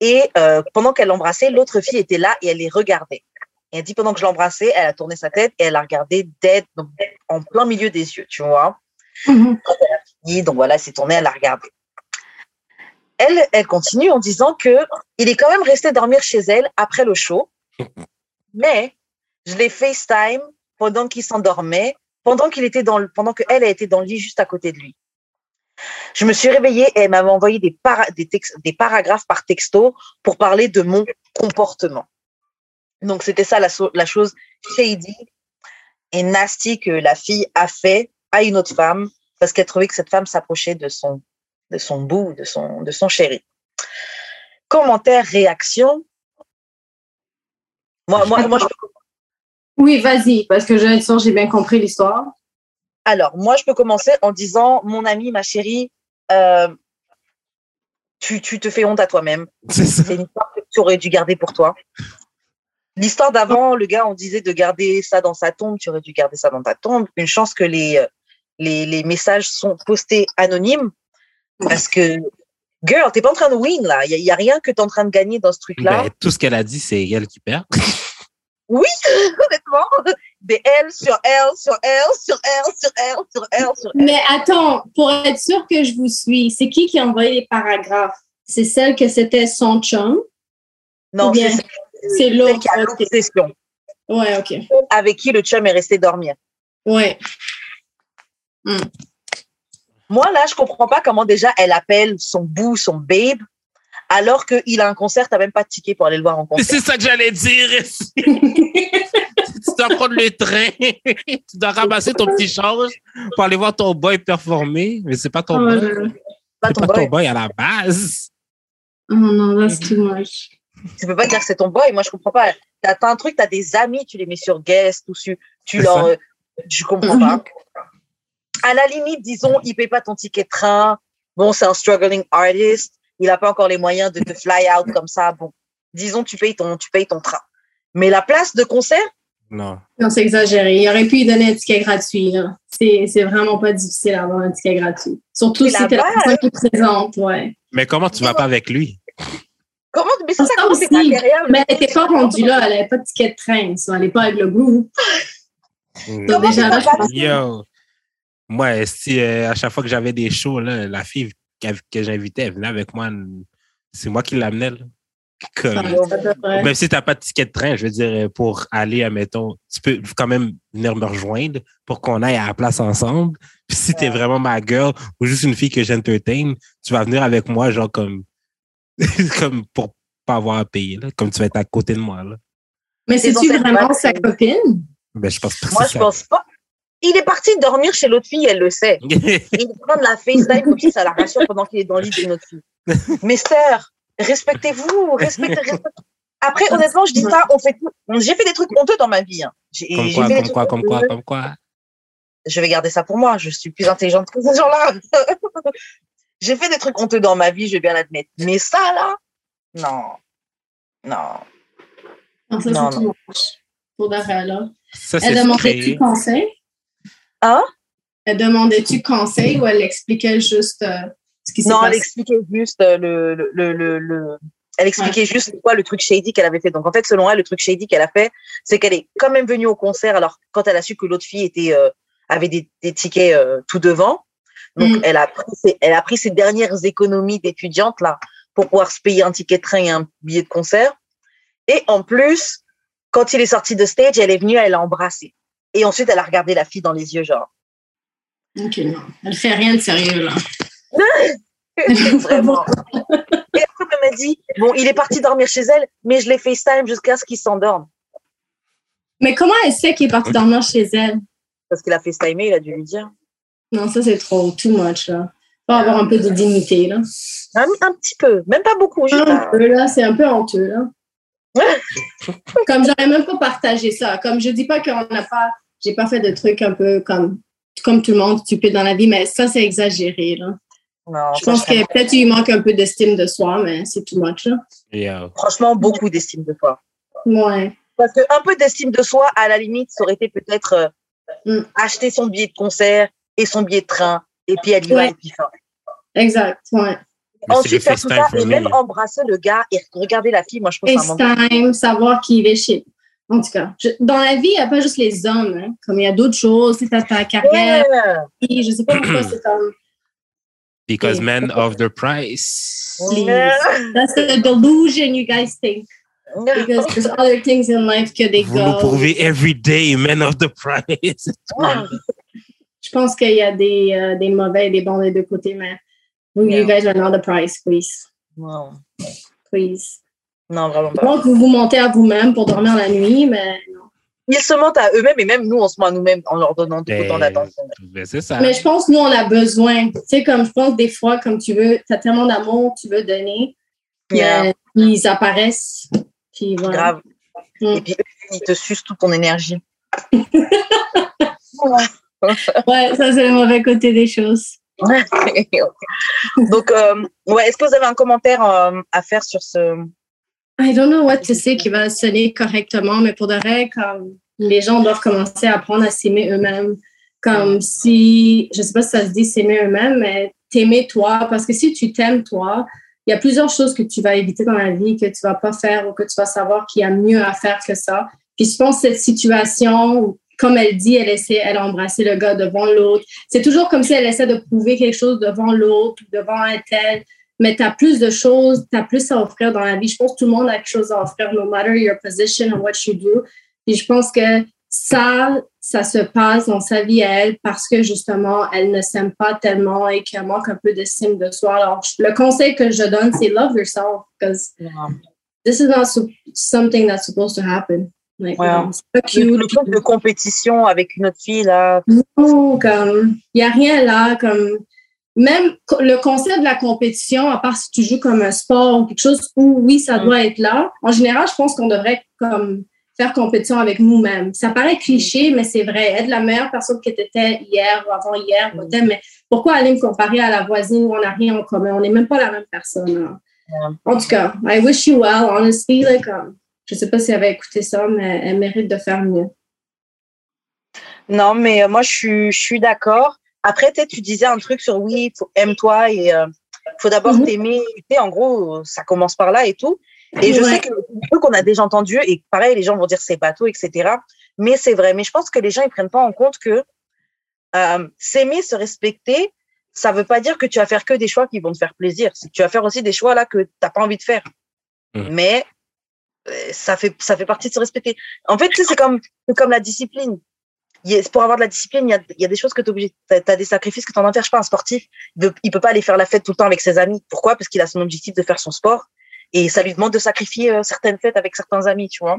Et euh, pendant qu'elle l'embrassait, l'autre fille était là et elle les regardait. Et elle dit pendant que je l'embrassais, elle a tourné sa tête et elle a regardé dead, donc en plein milieu des yeux, tu vois. Mhm. Et donc voilà, elle s'est tournée, elle a regardé. Elle, elle continue en disant que il est quand même resté dormir chez elle après le show, [laughs] mais je l'ai FaceTime pendant qu'il s'endormait, pendant qu'il était dans le, pendant que elle a été dans le lit juste à côté de lui. Je me suis réveillée et elle m'avait envoyé des, para- des, paragraphes par texto pour parler de mon comportement. Donc c'était ça la, so- la chose shady et nasty que la fille a fait à une autre femme parce qu'elle trouvait que cette femme s'approchait de son de son bout, de son de son chéri. Commentaire, réaction. Moi, moi, moi, je peux [laughs] Oui, vas-y, parce que j'ai j'ai bien compris l'histoire. Alors, moi, je peux commencer en disant, mon ami, ma chérie, euh, tu, tu te fais honte à toi-même. C'est ça. C'est une histoire que tu aurais dû garder pour toi. L'histoire d'avant, le gars, on disait de garder ça dans sa tombe, tu aurais dû garder ça dans ta tombe. Une chance que les, euh, les, les messages sont postés anonymes parce que, girl, t'es pas en train de win là. Il n'y a, rien que tu es en train de gagner dans ce truc-là. Ben, tout ce qu'elle a dit, c'est elle qui perd. [laughs] Oui, [laughs] honnêtement. Des L sur L sur L sur L sur L sur L sur L. Mais attends, pour être sûr que je vous suis, c'est qui qui a envoyé les paragraphes? C'est celle que c'était son chum? Non, c'est l'autre. qui a l'obsession. Ouais, OK. avec qui le chum est resté dormir. Ouais. Moi, là, je comprends pas comment déjà elle appelle son boo, son babe, alors qu'il a un concert, t'as même pas de ticket pour aller le voir en concert. C'est ça que j'allais dire. [laughs] tu dois prendre le train. tu dois ramasser ton petit change pour aller voir ton boy performer. Mais c'est pas ton Oh, boy. Pas ton pas ton boy. boy à la base. Oh non, that's too much. Tu peux pas dire que c'est ton boy. Moi, je comprends pas. T'as t'as un truc, t'as des amis, tu les mets sur guest ou sur, tu leur, euh, je comprends pas. À la limite, disons, il paye pas ton ticket de train. Bon, c'est un struggling artist. Il a pas encore les moyens de te fly out comme ça. Bon, disons, tu payes ton, tu payes ton train. Mais la place de concert, Non. Non, c'est exagéré. Il aurait pu lui donner un ticket gratuit. là. C'est c'est vraiment pas difficile d'avoir un ticket gratuit. Surtout si t'es la personne qui présente, ouais. Mais comment tu vas pas avec lui? comment, mais c'est ça, aussi. Mais elle n'était pas rendue là. Elle n'avait pas de ticket de train. Ça n'allait pas avec le goût. Mm. Donc, Comment déjà, là, Yo. Moi, si euh, à chaque fois que j'avais des shows, là, la fille que, que j'invitais, elle venait avec moi. C'est moi qui l'amenais. Comme-. Même si tu n'as pas de ticket de train, je veux dire, euh, pour aller, admettons, tu peux quand même venir me rejoindre pour qu'on aille à la place ensemble. Puis si tu es Ouais. vraiment ma girl ou juste une fille que j'entertain, tu vas venir avec moi, genre comme, [laughs] comme pour pas avoir à payer, là, comme tu vas être à côté de moi. Là. Mais C'est c'est-tu vraiment sa copine? Ben, je pense pas Moi, je pense pas. Il est parti dormir chez l'autre fille, elle le sait. [laughs] Il est en train de la FaceTime si ça la rassure pendant qu'il est dans le lit d'une autre fille. Mes sœurs, respectez-vous, respectez, respectez. Après, honnêtement, je dis ça, on fait j'ai fait des trucs honteux dans ma vie. Hein. Comme quoi, comme quoi, comme quoi, comme quoi. Je vais garder ça pour moi. Je suis plus intelligente que ces gens-là. [laughs] j'ai fait des trucs honteux dans ma vie, je vais bien l'admettre. Mais ça, là, non. Non. Non, ça, c'est tout Pour de là. Ça, Elle demandait-tu conseil? Hein? Elle demandait-tu conseil ou elle expliquait juste euh, ce qui s'est passé? Non, elle expliquait juste euh, le, le, le, le, elle expliquait juste quoi le truc shady qu'elle avait fait. Donc en fait, selon elle, le truc shady qu'elle a fait, c'est qu'elle est quand même venue au concert. Alors quand elle a su que l'autre fille était euh, avait des, des tickets tout devant, donc mm. elle a pris ses, elle a pris ses dernières économies d'étudiante là pour pouvoir se payer un ticket de train et un billet de concert. Et en plus, quand il est sorti de stage, elle est venue, elle l'a embrassé. Et ensuite, elle a regardé la fille dans les yeux, genre. Ok, non. Elle fait rien de sérieux, là. [laughs] Vraiment. [laughs] Et après, elle m'a dit, bon, il est parti dormir chez elle, mais je l'ai FaceTime jusqu'à ce qu'il s'endorme. Mais comment elle sait qu'il est parti dormir chez elle? Parce qu'il a FaceTimé, il a dû lui dire. Non, ça, c'est trop, too much, là. Faut avoir un peu de dignité, là. Un, petit peu, même pas beaucoup. Un peu, là, c'est un peu honteux, là. [laughs] comme j'aurais même pas partagé ça. Comme je dis pas qu'on n'a pas, j'ai pas fait de trucs un peu comme, comme tout le monde stupide dans la vie, mais ça, c'est exagéré, là. je pense que peut-être il manque un peu d'estime de soi, mais c'est too much, là. Franchement, beaucoup d'estime de soi. Ouais. Parce qu'un peu d'estime de soi, à la limite, ça aurait été peut-être euh, mm. acheter son billet de concert et son billet de train, et puis elle y va, et puis fin. Exact, ouais. Ensuite, faire tout ça et même embrasser le gars et regarder la fille, moi, je trouve ça FaceTime, savoir qui il est chez. En tout cas, dans la vie, il n'y a pas juste les hommes. Hein. Comme il y a d'autres choses, c'est ta, carrière. Yeah. je ne sais pas pourquoi c'est comme. Because men of the price. Yeah. That's the delusion you guys think. Because there's other things in life que des Vous nous prouvez every day, men of the price. [laughs] je pense qu'il y a des, euh, des mauvais et des bons des deux côtés, mais You guys are not the price, please. Non. Please. Non, vraiment pas. Donc, vous vous montez à vous-même pour dormir la nuit, mais non. Ils se mentent à eux-mêmes et même nous, on se ment à nous-mêmes en leur donnant tout autant d'attention. C'est ça. Mais je pense que nous, on a besoin. Tu sais, comme je pense des fois, comme tu veux, tu as tellement d'amour, tu veux donner, ils apparaissent. Puis voilà. Grave. Mm. Et puis, ils te sucent toute ton énergie. [laughs] ouais, ça, c'est le mauvais côté des choses. [laughs] Donc, euh, ouais, est-ce que vous avez un commentaire euh, à faire sur ce. I don't know what to say qui va sonner correctement, mais pour de vrai, comme les gens doivent commencer à apprendre à s'aimer eux-mêmes. Comme si, je sais pas si ça se dit s'aimer eux-mêmes, mais t'aimer toi. Parce que si tu t'aimes toi, il y a plusieurs choses que tu vas éviter dans la vie, que tu vas pas faire ou que tu vas savoir qu'il y a mieux à faire que ça. Puis je pense que cette situation comme elle dit, elle essaie, elle a le gars devant l'autre. C'est toujours comme si elle essaie de prouver quelque chose devant l'autre, devant un tel. Mais tu as plus de choses, tu as plus à offrir dans la vie. Je pense que tout le monde a quelque chose à offrir, no matter your position and what you do. Et je pense que ça, ça se passe dans sa vie à elle parce que justement, elle ne s'aime pas tellement et qu'elle manque un peu d'estime de soi. Alors, le conseil que je donne, c'est love yourself because this is not something that's supposed to happen. Ouais, pas cute. Le, de compétition avec une autre fille, là. Non, comme, il n'y a rien là, comme, même le concept de la compétition, à part si tu joues comme un sport ou quelque chose où, oui, ça mm. doit être là. En général, je pense qu'on devrait, comme, faire compétition avec nous-mêmes. Ça paraît cliché, mais c'est vrai. Être la meilleure personne que tu étais hier ou avant-hier, mm. mais pourquoi aller me comparer à la voisine où on n'a rien en commun? On n'est même pas la même personne. En tout cas, I wish you well, honestly. Like, um, je ne sais pas si elle va écouter ça, mais elle mérite de faire mieux. Non, mais euh, moi, je suis, je suis d'accord. Après, tu disais un truc sur oui, aime-toi et il euh, faut d'abord mhm. t'aimer. En gros, ça commence par là et tout. Et je sais que c'est truc qu'on a déjà entendu et pareil, les gens vont dire c'est bateau, etc. Mais c'est vrai. Mais je pense que les gens ils prennent pas en compte que euh, s'aimer, se respecter, ça veut pas dire que tu vas faire que des choix qui vont te faire plaisir. Tu vas faire aussi des choix là que tu n'as pas envie de faire. Mmh. Mais ça fait, ça fait partie de se respecter. En fait, c'est comme, comme la discipline. Pour avoir de la discipline, il y a, il y a des choses que tu obligé. Tu as, des sacrifices que tu en faire. Je sais pas, un sportif, il, ne peut pas aller faire la fête tout le temps avec ses amis. Pourquoi? Parce qu'il a son objectif de faire son sport et ça lui demande de sacrifier euh, certaines fêtes avec certains amis, tu vois.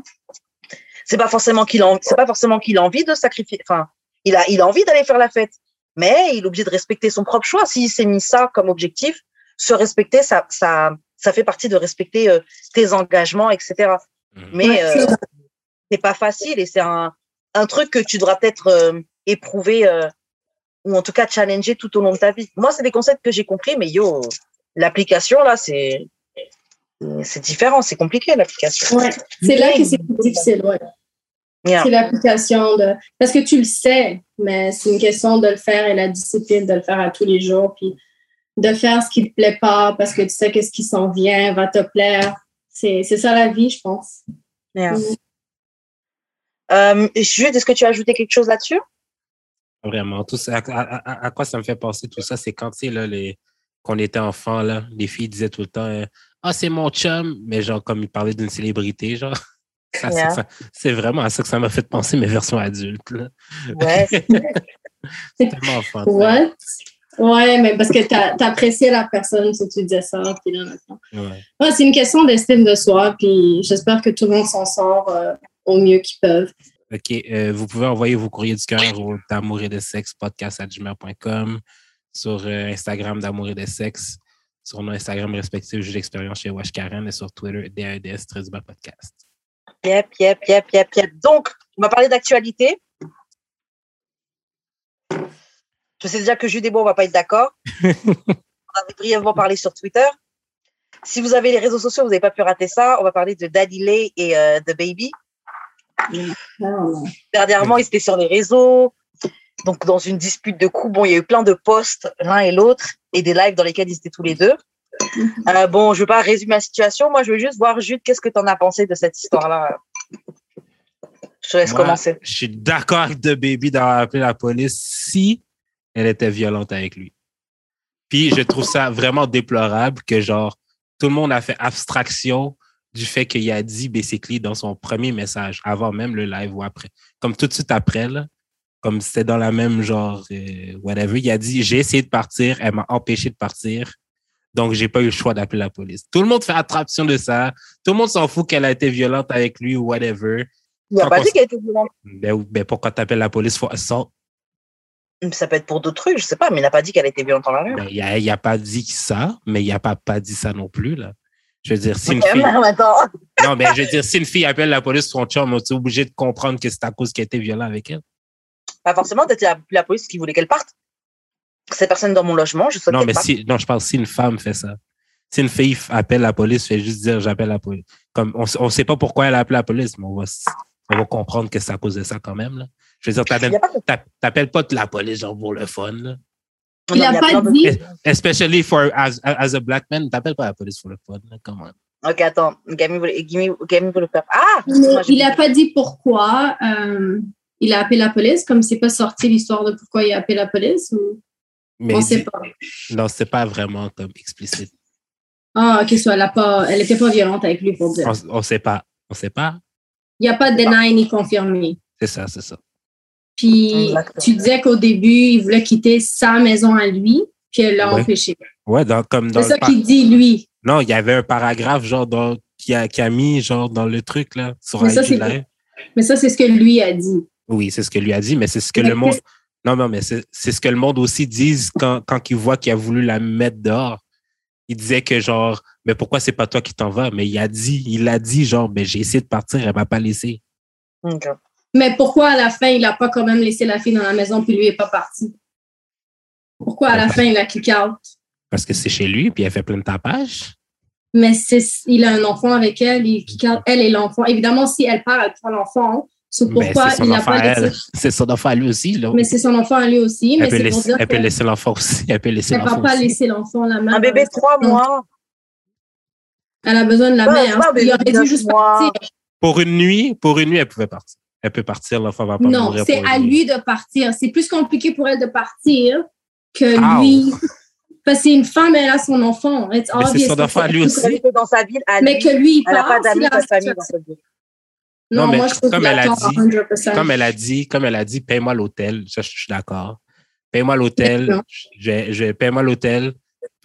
C'est pas forcément qu'il a, c'est pas forcément qu'il a envie de sacrifier. Enfin, il a, il a envie d'aller faire la fête, mais il est obligé de respecter son propre choix. S'il s'est mis ça comme objectif, se respecter, ça, ça, ça fait partie de respecter euh, tes engagements, etc. Mhm. Mais Ouais, c'est euh, c'est pas facile et c'est un, un truc que tu devras peut-être euh, éprouver euh, ou en tout cas challenger tout au long de ta vie. Moi, c'est des concepts que j'ai compris, mais yo, l'application là, c'est c'est différent, c'est compliqué l'application. Ouais. C'est là que c'est plus difficile, ouais. Yeah. C'est l'application de. Parce que tu le sais, mais c'est une question de le faire et la discipline de le faire à tous les jours, puis de faire ce qui ne te plaît pas parce que tu sais que ce qui s'en vient va te plaire. C'est ça la vie, je pense. Yeah. Mhm. Euh, Jude, est-ce que tu as ajouté quelque chose là-dessus? Vraiment. Tout ça, à, à- à- à quoi ça me fait penser tout ça? C'est quand, tu sais, là, les, qu'on était enfant, là, les filles disaient tout le temps, euh, ah, c'est mon chum, mais genre, comme ils parlaient d'une célébrité, genre. [laughs] Ça, c'est- Yeah. ça- c'est vraiment à ça que ça m'a fait penser mes versions adultes, là. Ouais. [laughs] C'est tellement fun. What? Ouais, mais parce que tu appréciais la personne si tu disais ça. Puis là, maintenant. Ouais. Ouais, c'est une question d'estime de soi, puis j'espère que tout le monde s'en sort euh, au mieux qu'ils peuvent. OK. euh, vous pouvez envoyer vos courriers du cœur au d'amour et de sexe podcast à gmail.com, sur euh, Instagram d'amour et de sexe, sur nos Instagram respectifs, Juge d'expérience chez Wash Karen et sur Twitter, DAEDS, très du bas podcast. Yep, yep, yep, yep, yep. Donc, on va parler d'actualité. Je sais déjà que Jude et moi, on va pas être d'accord. [laughs] on avait brièvement parlé sur Twitter. Si vous avez les réseaux sociaux, vous n'avez pas pu rater ça. On va parler de Daddy Lay et euh, de Baby. Dernièrement, ils étaient sur les réseaux. Donc, dans une dispute de coups, bon, il y a eu plein de posts, l'un et l'autre, et des lives dans lesquels ils étaient tous les deux. Euh, bon, je ne veux pas résumer la situation. Moi, je veux juste voir, Jude, qu'est-ce que tu en as pensé de cette histoire-là? Je te laisse Moi, commencer. Je suis d'accord avec The Baby d'avoir appelé la police si elle était violente avec lui. Puis je trouve ça vraiment déplorable que genre tout le monde a fait abstraction du fait qu'il a dit basically dans son premier message, avant même le live ou après. Comme tout de suite après, là, comme c'était dans la même genre euh, whatever, il a dit j'ai essayé de partir, elle m'a empêché de partir. Donc, j'ai pas eu le choix d'appeler la police. Tout le monde fait attraction de ça. Tout le monde s'en fout qu'elle a été violente avec lui ou whatever. Il n'a pas dit qu'elle était violente. Ben, ben pourquoi t'appelles la police for assault? Ça peut être pour d'autres trucs, je sais pas, mais il n'a pas dit qu'elle était violente en la rue. Ben, il a, il a pas dit ça, mais il a pas, pas dit ça non plus, là. Je veux dire, si une fille, [laughs] non, mais je veux dire, si une fille appelle la police son chum, on est obligé de comprendre que c'est à cause qu'elle était violente avec elle. Pas forcément, peut-être la, la police qui voulait qu'elle parte. Cette personne dans mon logement, je Non, mais parte. si, non, je parle si une femme fait ça. Si une fille appelle la police, fait juste dire j'appelle la police. Comme, on, on sait pas pourquoi elle a appelé la police, mais on va, on va comprendre que c'est à cause de ça quand même, là. Je veux dire, t'appelles pas de- pas la police genre pour le fun, là. Il Non, a y a pas plein de- dit. Especially for, as, as a black man, t'appelles pas la police pour le fun, là. Come on. Ok, attends. Gami voulait, Gami, Gami voulait faire. Ah Mais excuse-moi, j'ai- il n'a pas dit pourquoi euh, il a appelé la police, comme c'est pas sorti l'histoire de pourquoi il a appelé la police. Ou... Mais On sait dit- pas. non, c'est pas vraiment comme explicite. Ah, ok, soit elle a pas, elle était pas violente avec lui pour dire. On, on sait pas. On sait pas. Il n'y a pas de deny ni confirmé. C'est ça, c'est ça. Puis Exactement. tu disais qu'au début, il voulait quitter sa maison à lui, puis elle l'a Ouais. empêché. Ouais, dans, comme dans C'est ça qu'il dit, lui. Non, il y avait un paragraphe, genre, dans, qui, a, qui a mis, genre, dans le truc, là, sur Mais ça, c'est-. Mais ça, c'est ce que lui a dit. Oui, c'est ce que lui a dit, mais c'est ce que Mais le monde. Non, non, mais c'est c'est ce que le monde aussi dise quand, quand il voit qu'il a voulu la mettre dehors. Il disait que, genre, mais pourquoi c'est pas toi qui t'en vas? Mais il a dit, il a dit, genre, mais j'ai essayé de partir, elle m'a pas laissé. Ok. Mais pourquoi à la fin, il n'a pas quand même laissé la fille dans la maison, puis lui n'est pas parti? Pourquoi à la fin, il a kick out? Parce que c'est chez lui, puis elle fait plein de tapage. Mais il a un enfant avec elle, il kick out elle et l'enfant. Évidemment, si elle part, elle prend l'enfant. C'est pourquoi il n'a enfant pas à elle. laissé. C'est son enfant à lui aussi, là. Mais c'est son enfant à lui aussi. Mais elle peut, c'est pour laisser, dire elle peut laisser l'enfant aussi. Elle peut laisser ne va pas aussi. laisser l'enfant la main. Un bébé de trois mois. Elle a besoin de la mère. un Il bébé aurait dû juste mois. partir. Pour une nuit, pour une nuit, elle pouvait partir. Elle peut partir, l'enfant va pas Non, mourir. c'est à lui de partir. C'est plus compliqué pour elle de partir que How? lui. Parce que c'est une femme, elle a son enfant. It's Mais c'est son que enfant à lui aussi. Elle était dans sa ville. à Mais lui. que lui, il Elle n'a part, pas d'amis, c'est pas de la famille dans sa ville. Non, Non, mais moi, je comme elle a dit- 100%. Comme elle a dit, comme elle a dit, paye-moi l'hôtel. Ça, je suis d'accord. Paye-moi l'hôtel. Je, je paye-moi l'hôtel.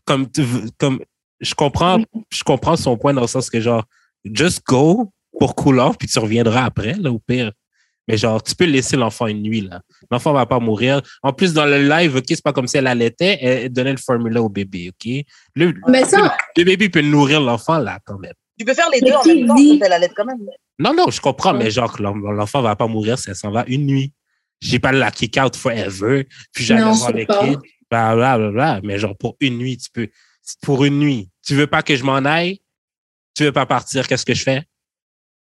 Comme, tu veux- comme, je comprends, je comprends son point dans le sens que genre, just go pour cool off, puis tu reviendras après, là, au pire. Mais genre, tu peux laisser l'enfant une nuit, là. L'enfant va pas mourir. En plus, dans le live, OK, c'est pas comme si elle allaitait, elle donnait le formula au bébé, OK? Le, Mais ça, le bébé peut nourrir l'enfant, là, quand même. Tu peux faire les deux en même temps, elle allait quand même. Non, non, je comprends, mais genre, l'enfant va pas mourir si elle s'en va une nuit. J'ai pas la kick out forever, puis j'allais voir je le sais pas. kid, bla, bla, bla, bla. Mais genre, pour une nuit, tu peux. Pour une nuit. Tu veux pas que je m'en aille? Tu veux pas partir? Qu'est-ce que je fais?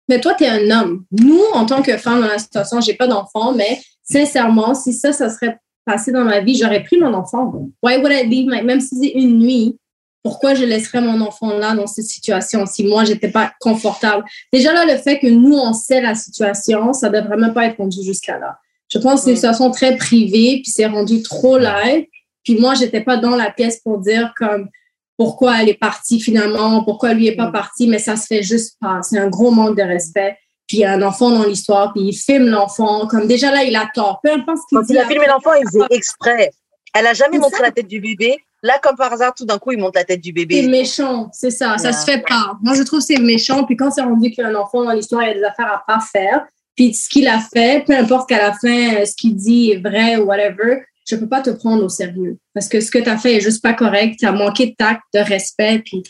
Mais toi, tu es un homme. Nous, en tant que femme dans la situation, j'ai pas d'enfant, mais sincèrement, si ça, ça serait passé dans ma vie, j'aurais pris mon enfant. Why would I leave my, même si c'est une nuit, pourquoi je laisserais mon enfant là dans cette situation si moi, j'étais pas confortable? Déjà là, le fait que nous, on sait la situation, ça devrait même pas être rendu jusqu'à là. Je pense que c'est une Mm. situation très privée, puis c'est rendu trop live. Puis moi, j'étais pas dans la pièce pour dire comme pourquoi elle est partie finalement, pourquoi lui est pas Mm. parti, mais ça se fait juste pas. C'est un gros manque de respect. Puis il y a un enfant dans l'histoire, puis il filme l'enfant. Comme déjà là, il a tort. Peu importe ce qu'il Quand dit. il a filmé l'enfant, il faisait exprès. Elle a jamais C'est montré ça. la tête du bébé. Là, comme par hasard, tout d'un coup, il montre la tête du C'est bébé. méchant, c'est ça. Ça se fait pas. Moi, je trouve que c'est méchant. Puis quand c'est rendu qu'il y a un enfant dans l'histoire, il y a des affaires à pas faire. Puis ce qu'il a fait, peu importe qu'à la fin, euh, ce qu'il dit est vrai ou whatever, je peux pas te prendre au sérieux. Parce que ce que tu as fait est juste pas correct. Tu as manqué de tact, de respect. Puis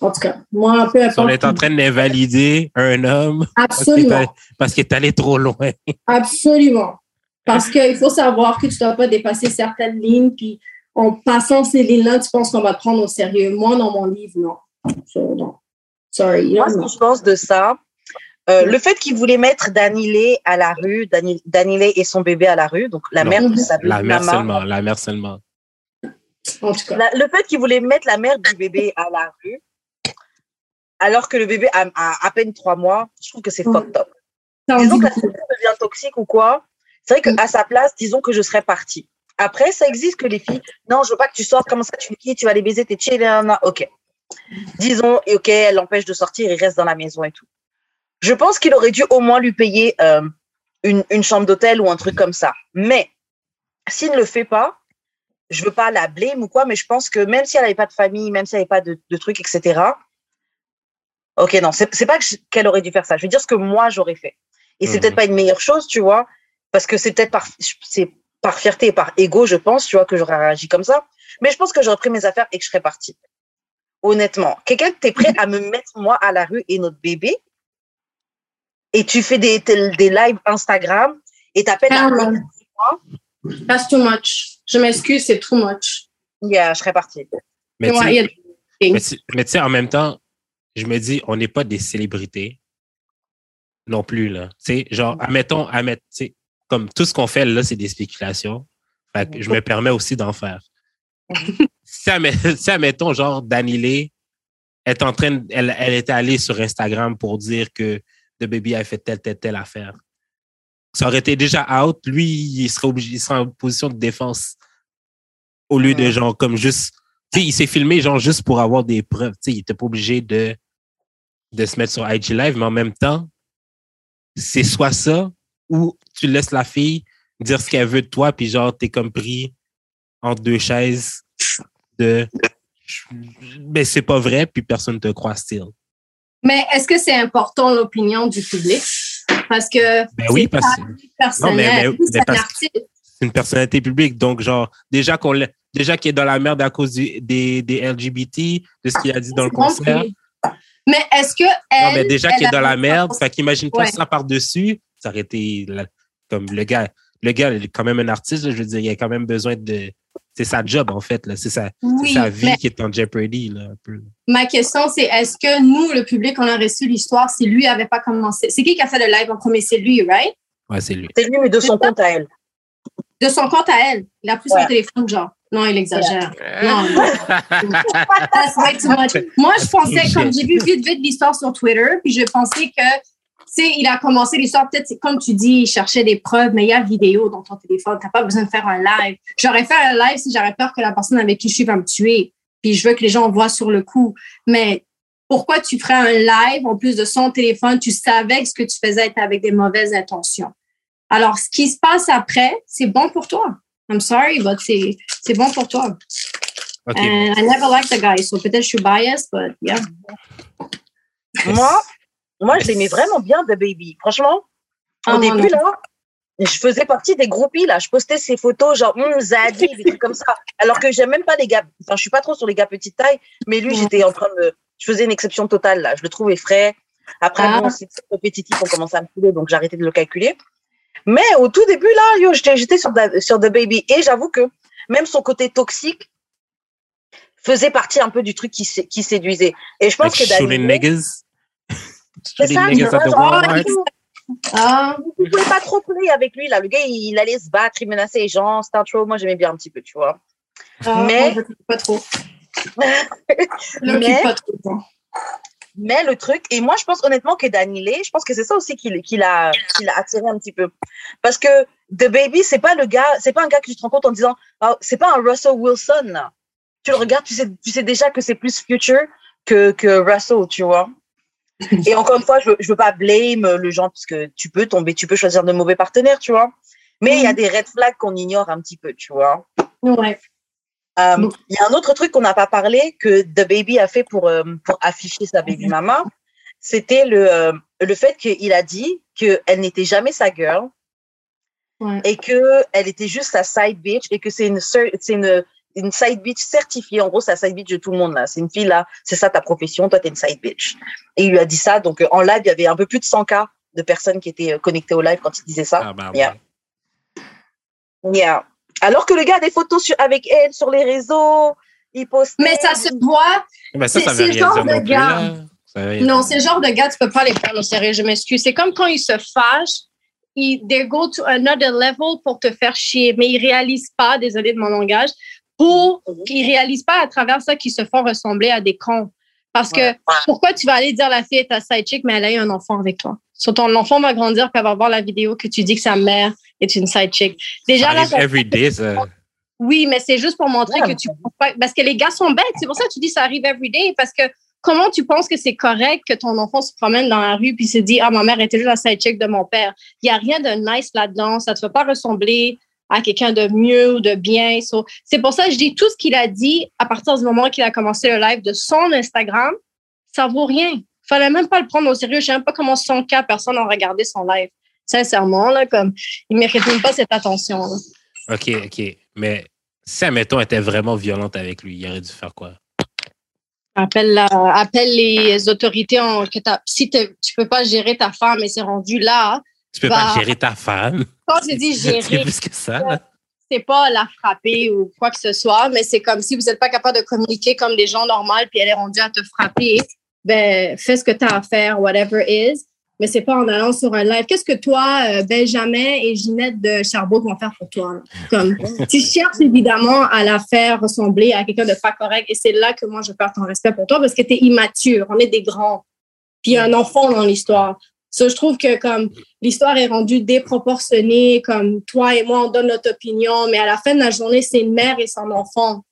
en tout cas, moi, peu On importe. est en train d'invalider un homme parce qu'il est Absolument. qu'il est allé trop loin. [laughs] Absolument. Parce qu'il faut savoir que tu ne dois pas dépasser certaines lignes, puis en passant ces lignes-là, tu penses qu'on va te prendre au sérieux. Moi, dans mon livre, non. So, non. Sorry. Moi, non, ce que je pense de ça, euh, le fait qu'il voulait mettre Danilé à la rue, Dani- Danilé et son bébé à la rue, donc la Non. mère de sa La mère seulement, la mère seulement. En tout cas. La- le fait qu'il voulait mettre la mère du bébé à la rue, alors que le bébé a, a à peine trois mois, je trouve que c'est fucked up. Disons que la situation devient toxique ou quoi, c'est vrai Mm. qu'à sa place, disons que je serais partie. Après, ça existe que les filles, non, je veux pas que tu sortes, comment ça, tu es qui, tu vas les baiser, t'es chill, ok. Disons, et ok, elle l'empêche de sortir, il reste dans la maison et tout. Je pense qu'il aurait dû au moins lui payer euh, une, une chambre d'hôtel ou un truc comme ça. Mais s'il ne le fait pas, je veux pas la blâme ou quoi, mais je pense que même si elle n'avait pas de famille, même si elle n'avait pas de, de trucs, etc. Ok, non, c'est pas qu'elle aurait dû faire ça. Je veux dire ce que moi j'aurais fait. Et c'est Mhm. peut-être pas une meilleure chose, tu vois, parce que c'est peut-être par, c'est par fierté et par ego, je pense, tu vois, que j'aurais réagi comme ça. Mais je pense que j'aurais pris mes affaires et que je serais partie. Honnêtement, quelqu'un que t'es prêt à me mettre moi à la rue et notre bébé, et tu fais des, des des lives Instagram et t'appelles Ah, police, non. That's too much. Je m'excuse, c'est too much. yeah, je serais partie. Mais tu Ouais, sais- en même temps, je me dis, on n'est pas des célébrités non plus, là. Tu sais, genre, admettons, comme tout ce qu'on fait là, c'est des spéculations. Fait que je me permets aussi d'en faire. [laughs] si, admet- si, admettons, genre, Danilé est en train, de- elle, elle était allée sur Instagram pour dire que The Baby a fait telle, telle, telle affaire. Ça aurait été déjà out. Lui, il serait obligé, il serait en position de défense au lieu de genre comme juste tu sais, il s'est filmé genre juste pour avoir des preuves. Tu sais, il était pas obligé de, de se mettre sur IG Live, mais en même temps, c'est soit ça ou tu laisses la fille dire ce qu'elle veut de toi, puis genre, t'es comme pris entre deux chaises de mais c'est pas vrai, puis personne te croit still. Mais est-ce que c'est important l'opinion du public? Parce que Ben oui, c'est parce personnel. c'est un parce- artiste. c'est une personnalité publique. Donc, genre, déjà qu'on déjà qu'il est dans la merde à cause du- des, des LGBT, de ce qu'il a dit dans le concert. Mais est-ce que elle, Non, mais déjà qu'il est dans la merde, fait qu'imagine-toi Ouais. ça par-dessus, ça aurait été comme le gars. Le gars, il est quand même un artiste, là, je veux dire, il a quand même besoin de. C'est sa job, en fait. là. C'est sa, Oui, sa vie mais qui est en jeopardy, là, un peu. ma question, c'est est-ce que nous, le public, on aurait su l'histoire si lui avait pas commencé? C'est qui qui a fait le live en premier? C'est lui, right? Ouais, c'est lui. C'est lui, mais de son compte à elle. De son compte à elle. Il a pris son téléphone, genre. Non, il exagère. Non, non. [laughs] That's way too much. Moi, je pensais, comme j'ai vu vite, vite l'histoire sur Twitter, puis je pensais que, sais, il a commencé l'histoire, peut-être, c'est comme tu dis, il cherchait des preuves, mais il y a vidéo dans ton téléphone. T'as pas besoin de faire un live. J'aurais fait un live si j'avais peur que la personne avec qui je suis va me tuer. Puis je veux que les gens voient sur le coup. Mais pourquoi tu ferais un live en plus de son téléphone? Tu savais que ce que tu faisais était avec des mauvaises intentions. Alors, ce qui se passe après, c'est bon pour toi. I'm sorry, but c'est, c'est bon pour toi. And I never liked the guy, so peut-être je suis biased, but yeah. Moi, moi, je l'aimais vraiment bien, The Baby. Franchement, au Ah, début, non. là, je faisais partie des groupies, là. Je postais ces photos, genre, hum, Zadi, des trucs comme ça. Alors que j'aime même pas les gars. Enfin, je suis pas trop sur les gars petite taille, mais lui, j'étais en train de je faisais une exception totale là. Je le trouvais frais. Après, Ah. bon, c'est compétitif, on commençait à me couler, donc arrêté de le calculer. Mais au tout début, là, yo, j'étais j'étais sur, sur The Baby. Et j'avoue que même son côté toxique faisait partie un peu du truc qui, qui séduisait. Et je pense Like que niggas. C'est ça, Walmart. Ah, vous pouvez pas trop play avec lui là. Le gars, il allait se battre, il menaçait les gens. C'était un troll. Moi, j'aimais bien un petit peu, tu vois. ah, Mais- moi, je ne pas trop. [laughs] Je Mais- pas trop. Mais le truc, et moi, je pense honnêtement que Danny Lay, je pense que c'est ça aussi qui, qui l'a qui l'a attiré un petit peu. Parce que The Baby, c'est pas le gars, c'est pas un gars que tu te rends compte en disant, Ah, c'est pas un Russell Wilson. là. Tu le regardes, tu sais, tu sais déjà que c'est plus Future que, que Russell, tu vois. [laughs] Et encore une fois, je je veux pas blame le genre parce que tu peux tomber, tu peux choisir de mauvais partenaires, tu vois. Mais il y a Mhm. des red flags qu'on ignore un petit peu, tu vois. Ouais. Euh. Il y a un autre truc qu'on n'a pas parlé que The Baby a fait pour, euh, pour afficher sa baby mama. C'était le, euh, le fait qu'il a dit qu'elle n'était jamais sa girl Ouais. et qu'elle était juste sa side bitch et que c'est une, c'est une, une side bitch certifiée. En gros, c'est la side bitch de tout le monde là. C'est une fille là, c'est ça ta profession, toi t'es une side bitch. Et il lui a dit ça. Donc euh, en live, il y avait un peu plus de 100 cas de personnes qui étaient euh, connectées au live quand il disait ça. Ah, bah, Yeah. ouais. Yeah. Alors que le gars a des photos sur, avec elle sur les réseaux, il poste. Mais ça se voit. Ben, ça, C'est- ça veut c'est le genre dire de gars. Non, c'est le genre de gars, tu peux pas les prendre au sérieux, je m'excuse. C'est comme quand ils se fâchent, ils they go to another level pour te faire chier, mais ils réalisent pas, désolé de mon langage, pour qu'ils réalisent pas à travers ça qu'ils se font ressembler à des cons. Parce que Ouais. pourquoi tu vas aller dire la fille est ta side chick, mais elle a eu un enfant avec toi? Sur ton enfant va grandir, puis elle va voir la vidéo que tu dis que sa mère est une side chick. Ça Déjà, là, arrive ça- every day, ça. oui, mais c'est juste pour montrer Ouais. que tu. Parce que les gars sont bêtes. C'est pour ça que tu dis ça arrive every day. Parce que comment tu penses que c'est correct que ton enfant se promène dans la rue puis se dit Ah, ma mère était juste la side chick de mon père? Il n'y a rien de nice là-dedans. Ça ne te fait pas ressembler à quelqu'un de mieux ou de bien. So, c'est pour ça que je dis tout ce qu'il a dit à partir du moment qu'il a commencé le live de son Instagram, ça vaut rien. fallait même pas le prendre au sérieux. Je sais même pas comment 100 cas personnes ont regardé son live. Sincèrement, là, comme, il mérite même pas cette attention. là. OK, OK. Mais si, admettons, était vraiment violente avec lui, il aurait dû faire quoi? Appelle, la- appelle les autorités en, que si tu peux pas gérer ta femme et c'est rendu là. Tu peux Bah, pas gérer ta femme. Quand je dis [laughs] C'est gérer, plus que ça. c'est pas la frapper ou quoi que ce soit, mais c'est comme si vous n'êtes pas capable de communiquer comme des gens normaux puis elle est rendue à te frapper, ben fais ce que tu as à faire, whatever is. Mais c'est pas en allant sur un live. Qu'est-ce que toi, euh, Benjamin et Ginette de Sherbrooke vont faire pour toi? Comme, [laughs] tu cherches évidemment à la faire ressembler à quelqu'un de pas correct et c'est là que moi je perds ton respect pour toi parce que tu es immature. On est des grands. Puis il y a un enfant dans l'histoire. So, je trouve que comme l'histoire est rendue déproportionnée, comme toi et moi, on donne notre opinion, mais à la fin de la journée, c'est une mère et son enfant.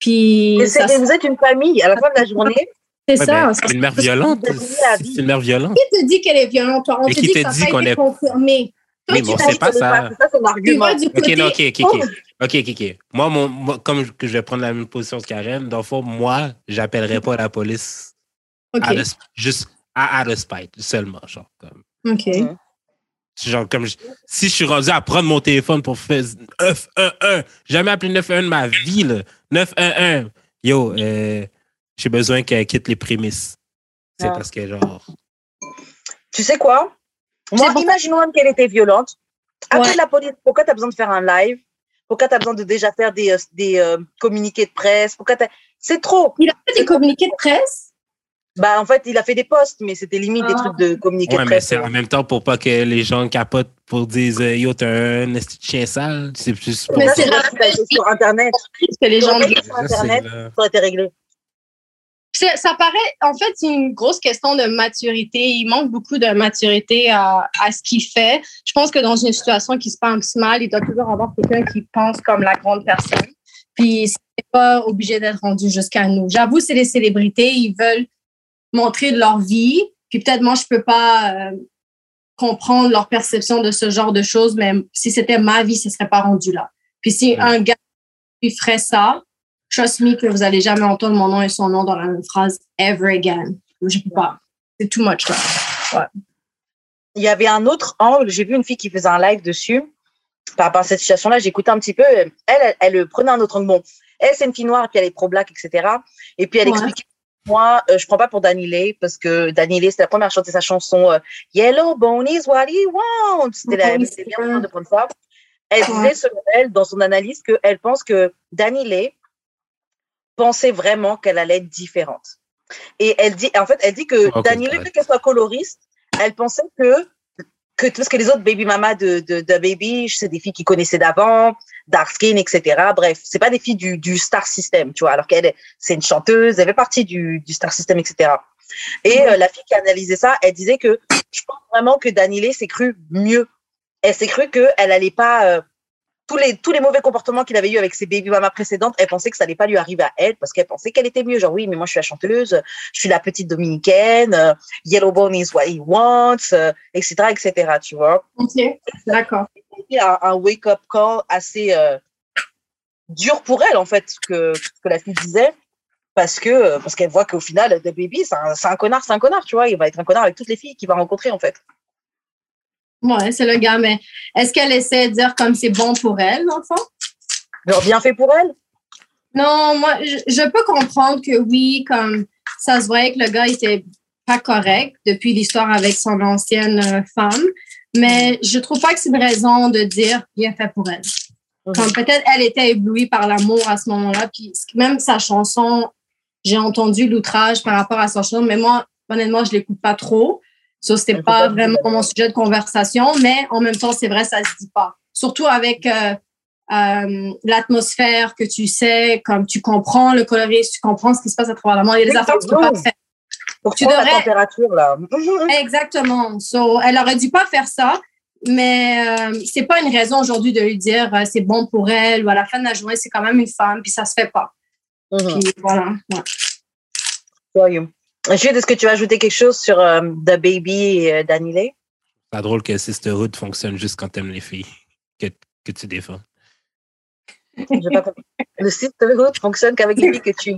Puis Mais ça, c'est- vous êtes une famille. À la fin de la journée, c'est Ouais, ça. ben, ça- une mère violente, c'est une mère violente. Qui te dit qu'elle est violente? Toi, on te qui dit te que ça qu'on est- confirmé. Toi, Oui, tu mais on vas- sait pas ça. C'est ça son Tu argument. vas du OK, non, OK, OK, OK. OK, OK, OK. Moi, mon, moi, comme que je vais prendre la même position que Karen, dans le fond, moi, j'appellerai pas la police OK. à juste à, à le spite, seulement. Genre, comme, OK. Genre, comme je- si je suis rendu à prendre mon téléphone pour faire 911, jamais appelé 911 de ma vie, là. 911. Yo, euh, j'ai besoin qu'elle quitte les prémices. C'est Ah. parce que, genre, Tu sais quoi? Moi, imaginons même qu'elle était violente. Appelle Ouais. la police. Pourquoi tu as besoin de faire un live? Pourquoi tu as besoin de déjà faire des, euh, des euh, communiqués de presse? Pourquoi t'as- C'est trop. Il a fait des communiqués de presse? Bah, en fait, il a fait des posts, mais c'était limite des Ah. trucs de communiqués ouais, mais c'est en même temps pour pas que les gens capotent pour dire euh, Yo, t'es un esti de chien sale. C'est juste pour Mais c'est c'est parce que été sur Internet. que les gens sur Internet. Ça aurait été réglé. C'est- Ça paraît, en fait, c'est une grosse question de maturité. Il manque beaucoup de maturité à, à ce qu'il fait. Je pense que dans une situation qui se passe mal, il doit toujours avoir quelqu'un qui pense comme la grande personne. Puis, c'est pas obligé d'être rendu jusqu'à nous. J'avoue, c'est les célébrités, ils veulent montrer de leur vie. Puis peut-être moi, je peux pas euh, comprendre leur perception de ce genre de choses, mais si c'était ma vie, ce serait pas rendu là. Puis si Ouais. un gars lui ferait ça, trust me que vous allez jamais entendre mon nom et son nom dans la même phrase ever again. Je peux pas. C'est too much là. Il y avait un autre angle. J'ai vu une fille qui faisait un live dessus. Par rapport à cette situation-là, écouté un petit peu. Elle, elle, elle prenait un autre angle. Bon, elle, c'est une fille noire, puis elle est pro-black, etc. Et puis elle Ouais. expliquait moi, euh, je prends pas pour Danny Lay parce que Danny Lay, c'était la première à chanter sa chanson euh, Yellow Bone is what he wants. C'était la, c'est bien de prendre ça. Elle Ouais. disait selon elle, dans son analyse, qu'elle pense que Danny Lay pensait vraiment qu'elle allait être différente. Et elle dit, en fait, elle dit que Ok, Danny Lay, qu'elle soit coloriste, elle pensait que, que parce que les autres baby mamas de, de, de baby, c'est des filles qui connaissaient d'avant, dark skin, etc. Bref, c'est pas des filles du, du star system, tu vois, alors qu'elle, est- c'est une chanteuse, elle fait partie du, du star system, etc. Et euh, la fille qui analysait ça, elle disait que je pense vraiment que Danny Lay s'est cru mieux. Elle s'est cru qu'elle allait pas, euh, tous les, tous les mauvais comportements qu'il avait eu avec ses baby mamas précédentes, elle pensait que ça allait pas lui arriver à elle parce qu'elle pensait qu'elle était mieux. Genre, oui, mais moi, je suis la chanteuse, je suis la petite dominicaine, euh, Yellowbone is what he wants, etc., etc., tu vois. OK, d'accord. Un, un wake-up call assez euh, dur pour elle, en fait, ce que, ce que la fille disait. Parce que euh, parce qu'elle voit qu'au final, The Baby, c'est un, un connard, c'est un connard, tu vois. Il va être un connard avec toutes les filles qu'il va rencontrer, en fait. Ouais, c'est le gars, mais est-ce qu'elle essaie de dire comme c'est bon pour elle, dans le fond? Genre, bien fait pour elle? Non, moi, je, je peux comprendre que oui, comme ça se voyait que le gars était pas correct depuis l'histoire avec son ancienne euh, femme, mais je trouve pas que c'est une raison de dire bien fait pour elle. Comme peut-être elle était éblouie par l'amour à ce moment-là, puis même sa chanson, j'ai entendu l'outrage par rapport à sa chanson, mais moi, honnêtement, je l'écoute pas trop. Ça, c'était pas vraiment mon sujet de conversation, mais en même temps, c'est vrai, ça se dit pas. Surtout avec euh, euh, l'atmosphère que tu sais, comme tu comprends le coloriste, tu comprends ce qui se passe à travers le monde. Il y a des affaires que tu peux pas faire. Pour Tu prendre la devrais- température, là. [laughs] Exactement. So, elle aurait dû pas faire ça, mais euh, c'est pas une raison aujourd'hui de lui dire euh, c'est bon pour elle ou à la fin de la journée, c'est quand même une femme, puis ça se fait pas. Mhm. Puis voilà. ouais. Jude, est-ce que tu vas ajouter quelque chose sur euh, The Baby et euh, Lay? C'est drôle que Sisterhood fonctionne juste quand t'aimes les filles que, que tu défends. Pas. Le sisterhood fonctionne qu'avec les filles que tu.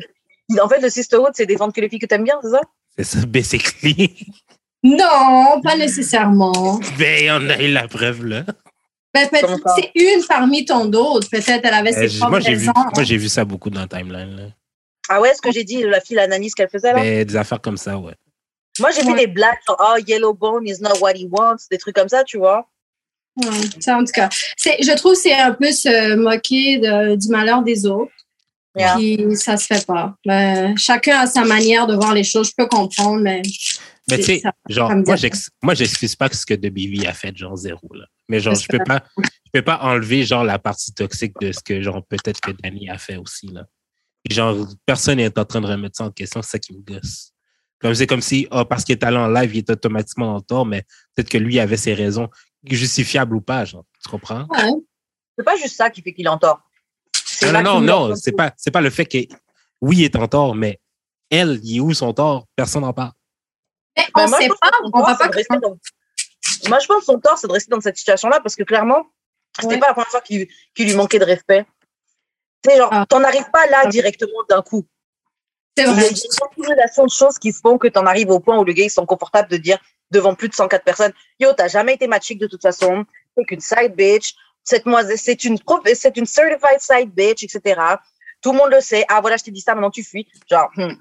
En fait, le sisterhood, c'est défendre que les filles que tu aimes bien, c'est ça? C'est ça, basically. Non, pas nécessairement. ben, on a eu la preuve, là. Ben, peut-être c'est une parmi tant d'autres. Peut-être elle avait Euh, ses propres moi, j'ai vu, raisons. moi, j'ai vu ça beaucoup dans la timeline, là. Ah ouais, ce que j'ai dit, la fille, l'analyse qu'elle faisait là? Ben, des affaires comme ça, ouais. Moi, j'ai vu des blagues genre, oh, Yellowbone is not what he wants, des trucs comme ça, tu vois. Ouais, ça, en tout cas. Je trouve que c'est un peu se moquer de- du malheur des autres. Yeah. Puis ça se fait pas. Ben, chacun a sa manière de voir les choses. Je peux comprendre, mais. Mais tu sais, genre, moi, j'excuse pas ce que The Baby a fait, genre zéro, là. Mais genre, je peux pas, je peux pas enlever, genre, la partie toxique de ce que, genre, peut-être que Danny a fait aussi, là. Et genre, personne n'est en train de remettre ça en question, c'est ça qui me gosse. Comme c'est comme si, ah, parce qu'il est allé en live, il est automatiquement en tort, mais peut-être que lui avait ses raisons, justifiables ou pas, genre. Tu comprends? Ouais. C'est pas juste ça qui fait qu'il est en tort. Non, non, non, non, c'est pas, c'est pas le fait que, oui, il est en tort, mais elle, il est où son tort? Personne n'en parle. Mais Ben, on je sait pas. On tort, va pas. dans- Moi, je pense que son tort, c'est de rester dans cette situation-là parce que clairement, c'était Ouais. pas la première fois qu'il lui manquait de respect. Tu sais, genre, Ah. t'en arrives pas là Ah. directement d'un coup. C'est Il y a vrai. une accumulation de choses qui font que t'en arrives au point où le gars, ils sont confortables de dire devant plus de 104 personnes, yo, t'as jamais été matchique de toute façon, t'es qu'une side bitch, cette c'est une, c'est une certified side bitch, etc. Tout le monde le sait. Ah, voilà, je t'ai dit ça, maintenant tu fuis. Genre, hmm.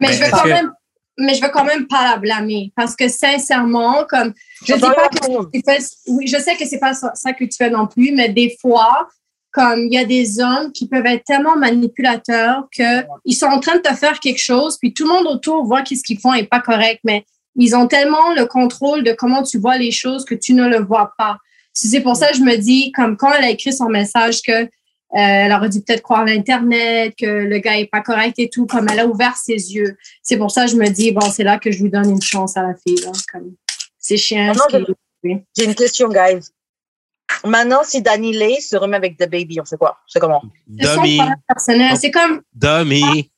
Mais Mais je veux quand que- même. Mais je veux quand même pas la blâmer parce que sincèrement, comme je dis pas que tu fais, oui, je sais que c'est pas ça, ça que tu fais non plus, mais des fois, comme il y a des hommes qui peuvent être tellement manipulateurs que ils sont en train de te faire quelque chose, puis tout le monde autour voit qu'est-ce qu'ils font est pas correct, mais ils ont tellement le contrôle de comment tu vois les choses que tu ne le vois pas. C'est pour ça que je me dis, comme quand elle a écrit son message que euh, elle aurait dû peut-être croire l'Internet, que le gars est pas correct et tout, comme elle a ouvert ses yeux. C'est pour ça que je me dis, bon, c'est là que je lui donne une chance à la fille. Là, comme, c'est chiant. Ce qu'il- j'ai une question, guys. Maintenant, si Danny Lay se remet avec The Baby, on fait quoi? C'est comment? C'est son Dummy, problème personnel. C'est comme, dummy.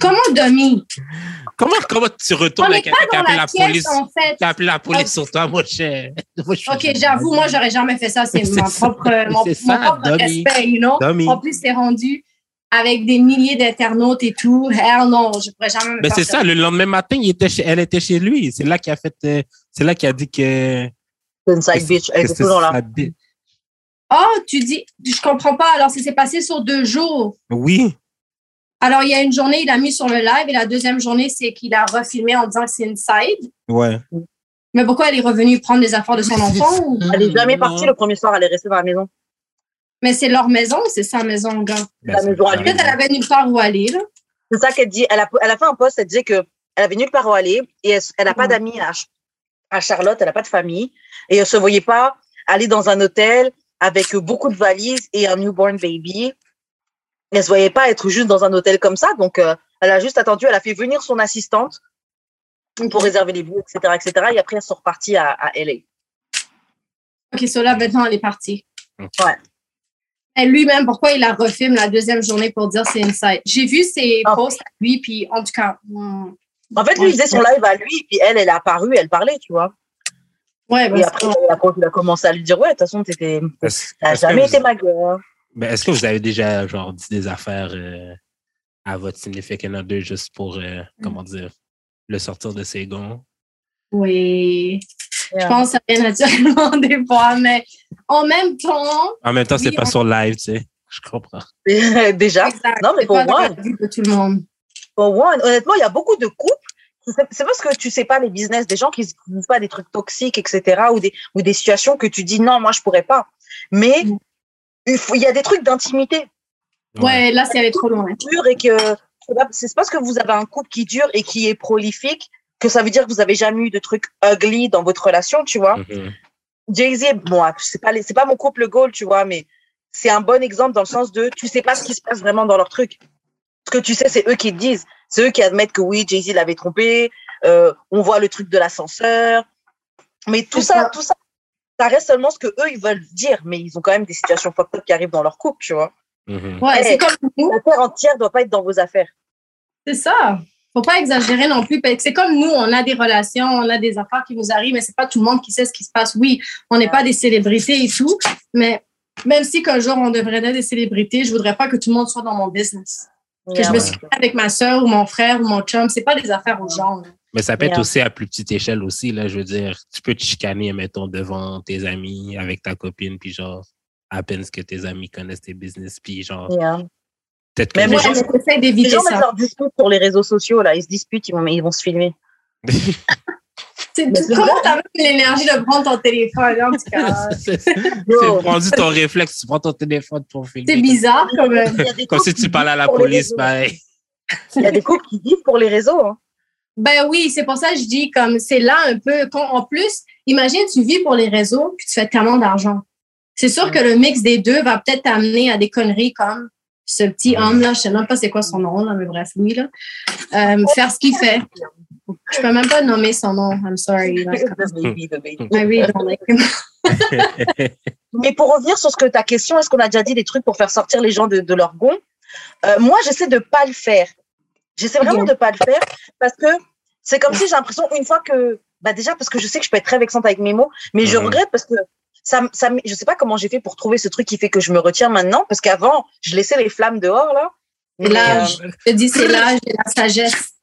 comment Domi? Comment, comment tu retournes avec quelqu'un qui pas a dans appelé la police, en fait. qui a appelé la police sur toi, mon cher? [laughs] OK, j'avoue, moi, j'aurais jamais fait ça. C'est [laughs] mon ça. propre, mon, C'est mon ça, propre respect, you know? Dummy. En plus, c'est rendu avec des milliers d'internautes et tout. Hell non, je pourrais jamais me Mais faire c'est ça, le lendemain matin, il était chez- elle était chez lui. C'est là qu'il a fait, euh, c'est là qu'il a dit que. C'est une side que bitch. Elle toujours là. Oh, tu dis, je comprends pas. Alors, ça s'est passé sur deux jours. Oui. Alors, il y a une journée, il a mis sur le live et la deuxième journée, c'est qu'il a refilmé en disant que c'est une side. Ouais. Mais pourquoi elle est revenue prendre les affaires de son enfant? ou- Elle est jamais Non. partie le premier soir, elle est restée dans la maison. Mais c'est leur maison ou c'est sa maison, gars? Ben, La maison à ça. lui. Peut-être elle avait nulle part où aller, là. C'est ça qu'elle dit. Elle a, elle a fait un post, elle disait que elle avait nulle part où aller et elle, elle a pas d'amis à, à Charlotte, elle a pas de famille et elle se voyait pas aller dans un hôtel avec beaucoup de valises et un newborn baby. Elle se voyait pas être juste dans un hôtel comme ça, donc euh, elle a juste attendu, elle a fait venir son assistante pour réserver les billets, etc., etc. Et après, elles sont reparties à, à LA. OK, so là, maintenant, elle est partie. Ouais. Et lui-même, pourquoi il la refilme la deuxième journée pour dire c'est inside? J'ai vu ses posts à lui, puis en tout cas, hmm, En fait, lui, il faisait son live à lui, puis elle, elle est apparue, elle parlait, tu vois. ouais, ben, Et après, il a, il a commencé à lui dire, ouais, de toute façon, t'étais, t'as jamais vous- été ma gueule. Ben, est-ce que vous avez déjà genre dit des affaires euh, à votre significant other juste pour euh, comment dire le sortir de ses gonds? oui. Je pense que ça vient naturellement des fois, mais en même temps, En même temps, c'est Oui, pas on- sur live, tu sais. Je comprends. [laughs] Déjà. exact, Non, mais pour moi- de tout le monde. Pour one, honnêtement, il y a beaucoup de couples. c'est- C'est parce que tu sais pas les business des gens qui ne disent pas des trucs toxiques, etc. ou des, ou des situations que tu dis non, moi, je pourrais pas. Mais Mm. Il, faut, il y a des trucs d'intimité Ouais, là, c'est allé trop loin. durs et que c'est parce que vous avez un couple qui dure et qui est prolifique que ça veut dire que vous avez jamais eu de trucs ugly dans votre relation, tu vois. Mhm. Jay-Z, moi, c'est pas, les- c'est pas mon couple goal, tu vois, mais c'est un bon exemple dans le sens de tu sais pas ce qui se passe vraiment dans leur truc. Ce que tu sais, c'est eux qui te disent. C'est eux qui admettent que oui, Jay-Z l'avait trompé. euh, on voit le truc de l'ascenseur. Mais tout ça. tout ça, ça reste seulement ce que eux ils veulent dire. Mais ils ont quand même des situations fucked up qui arrivent dans leur couple, tu vois. Mhm. Ouais, c'est comme nous. La terre entière doit pas être dans vos affaires. C'est ça. Faut pas exagérer non plus. parce que C'est comme nous, on a des relations, on a des affaires qui nous arrivent, mais c'est pas tout le monde qui sait ce qui se passe. Oui, on n'est pas des célébrités et tout, mais même si qu'un jour on devrait être des célébrités, je voudrais pas que tout le monde soit dans mon business. Que je me Ouais. suis avec ma soeur ou mon frère ou mon chum, c'est pas des affaires aux gens. là. Mais ça peut être Yeah. aussi à plus petite échelle aussi, là. Je veux dire, tu peux te chicaner, mettons, devant tes amis, avec ta copine, puis genre, à peine que tes amis connaissent tes business, puis genre, Yeah. peut-être les les gens- gens- mais j'essaie Les d'éviter gens mettent ça. leurs disputes sur les réseaux sociaux, là. Ils se disputent, ils vont, ils vont se filmer. [laughs] C'est- Comment t'as même l'énergie de prendre ton téléphone? En tout cas, [laughs] c'est rendu ton réflexe, tu prends ton téléphone pour filmer. c'est bizarre quand même. Comme si tu parlais à la les police, ben, Il y a des couples qui vivent pour les réseaux. hein. Ben oui, c'est pour ça que je dis comme c'est là un peu. quand- en plus, imagine tu vis pour les réseaux puis tu fais tellement d'argent. C'est sûr que le mix des deux va peut-être t'amener à des conneries comme ce petit homme là, je sais même pas c'est quoi son nom là, mais bref lui là, Euh, faire ce qu'il fait. Je peux même pas nommer son nom. I'm sorry. [laughs] like, The baby, the baby. I really don't like him. Mais pour revenir sur ce que ta question, est-ce qu'on a déjà dit des trucs pour faire sortir les gens de, de leur gond? Euh, Moi, j'essaie de pas le faire. J'essaie vraiment de pas le faire parce que c'est comme si j'ai l'impression une fois que, bah déjà parce que je sais que je peux être très vexante avec mes mots, mais je regrette parce que ça, m- ça, je sais pas comment j'ai fait pour trouver ce truc qui fait que je me retiens maintenant parce qu'avant je laissais les flammes dehors là. Là, euh, je te dis c'est l'âge et la sagesse.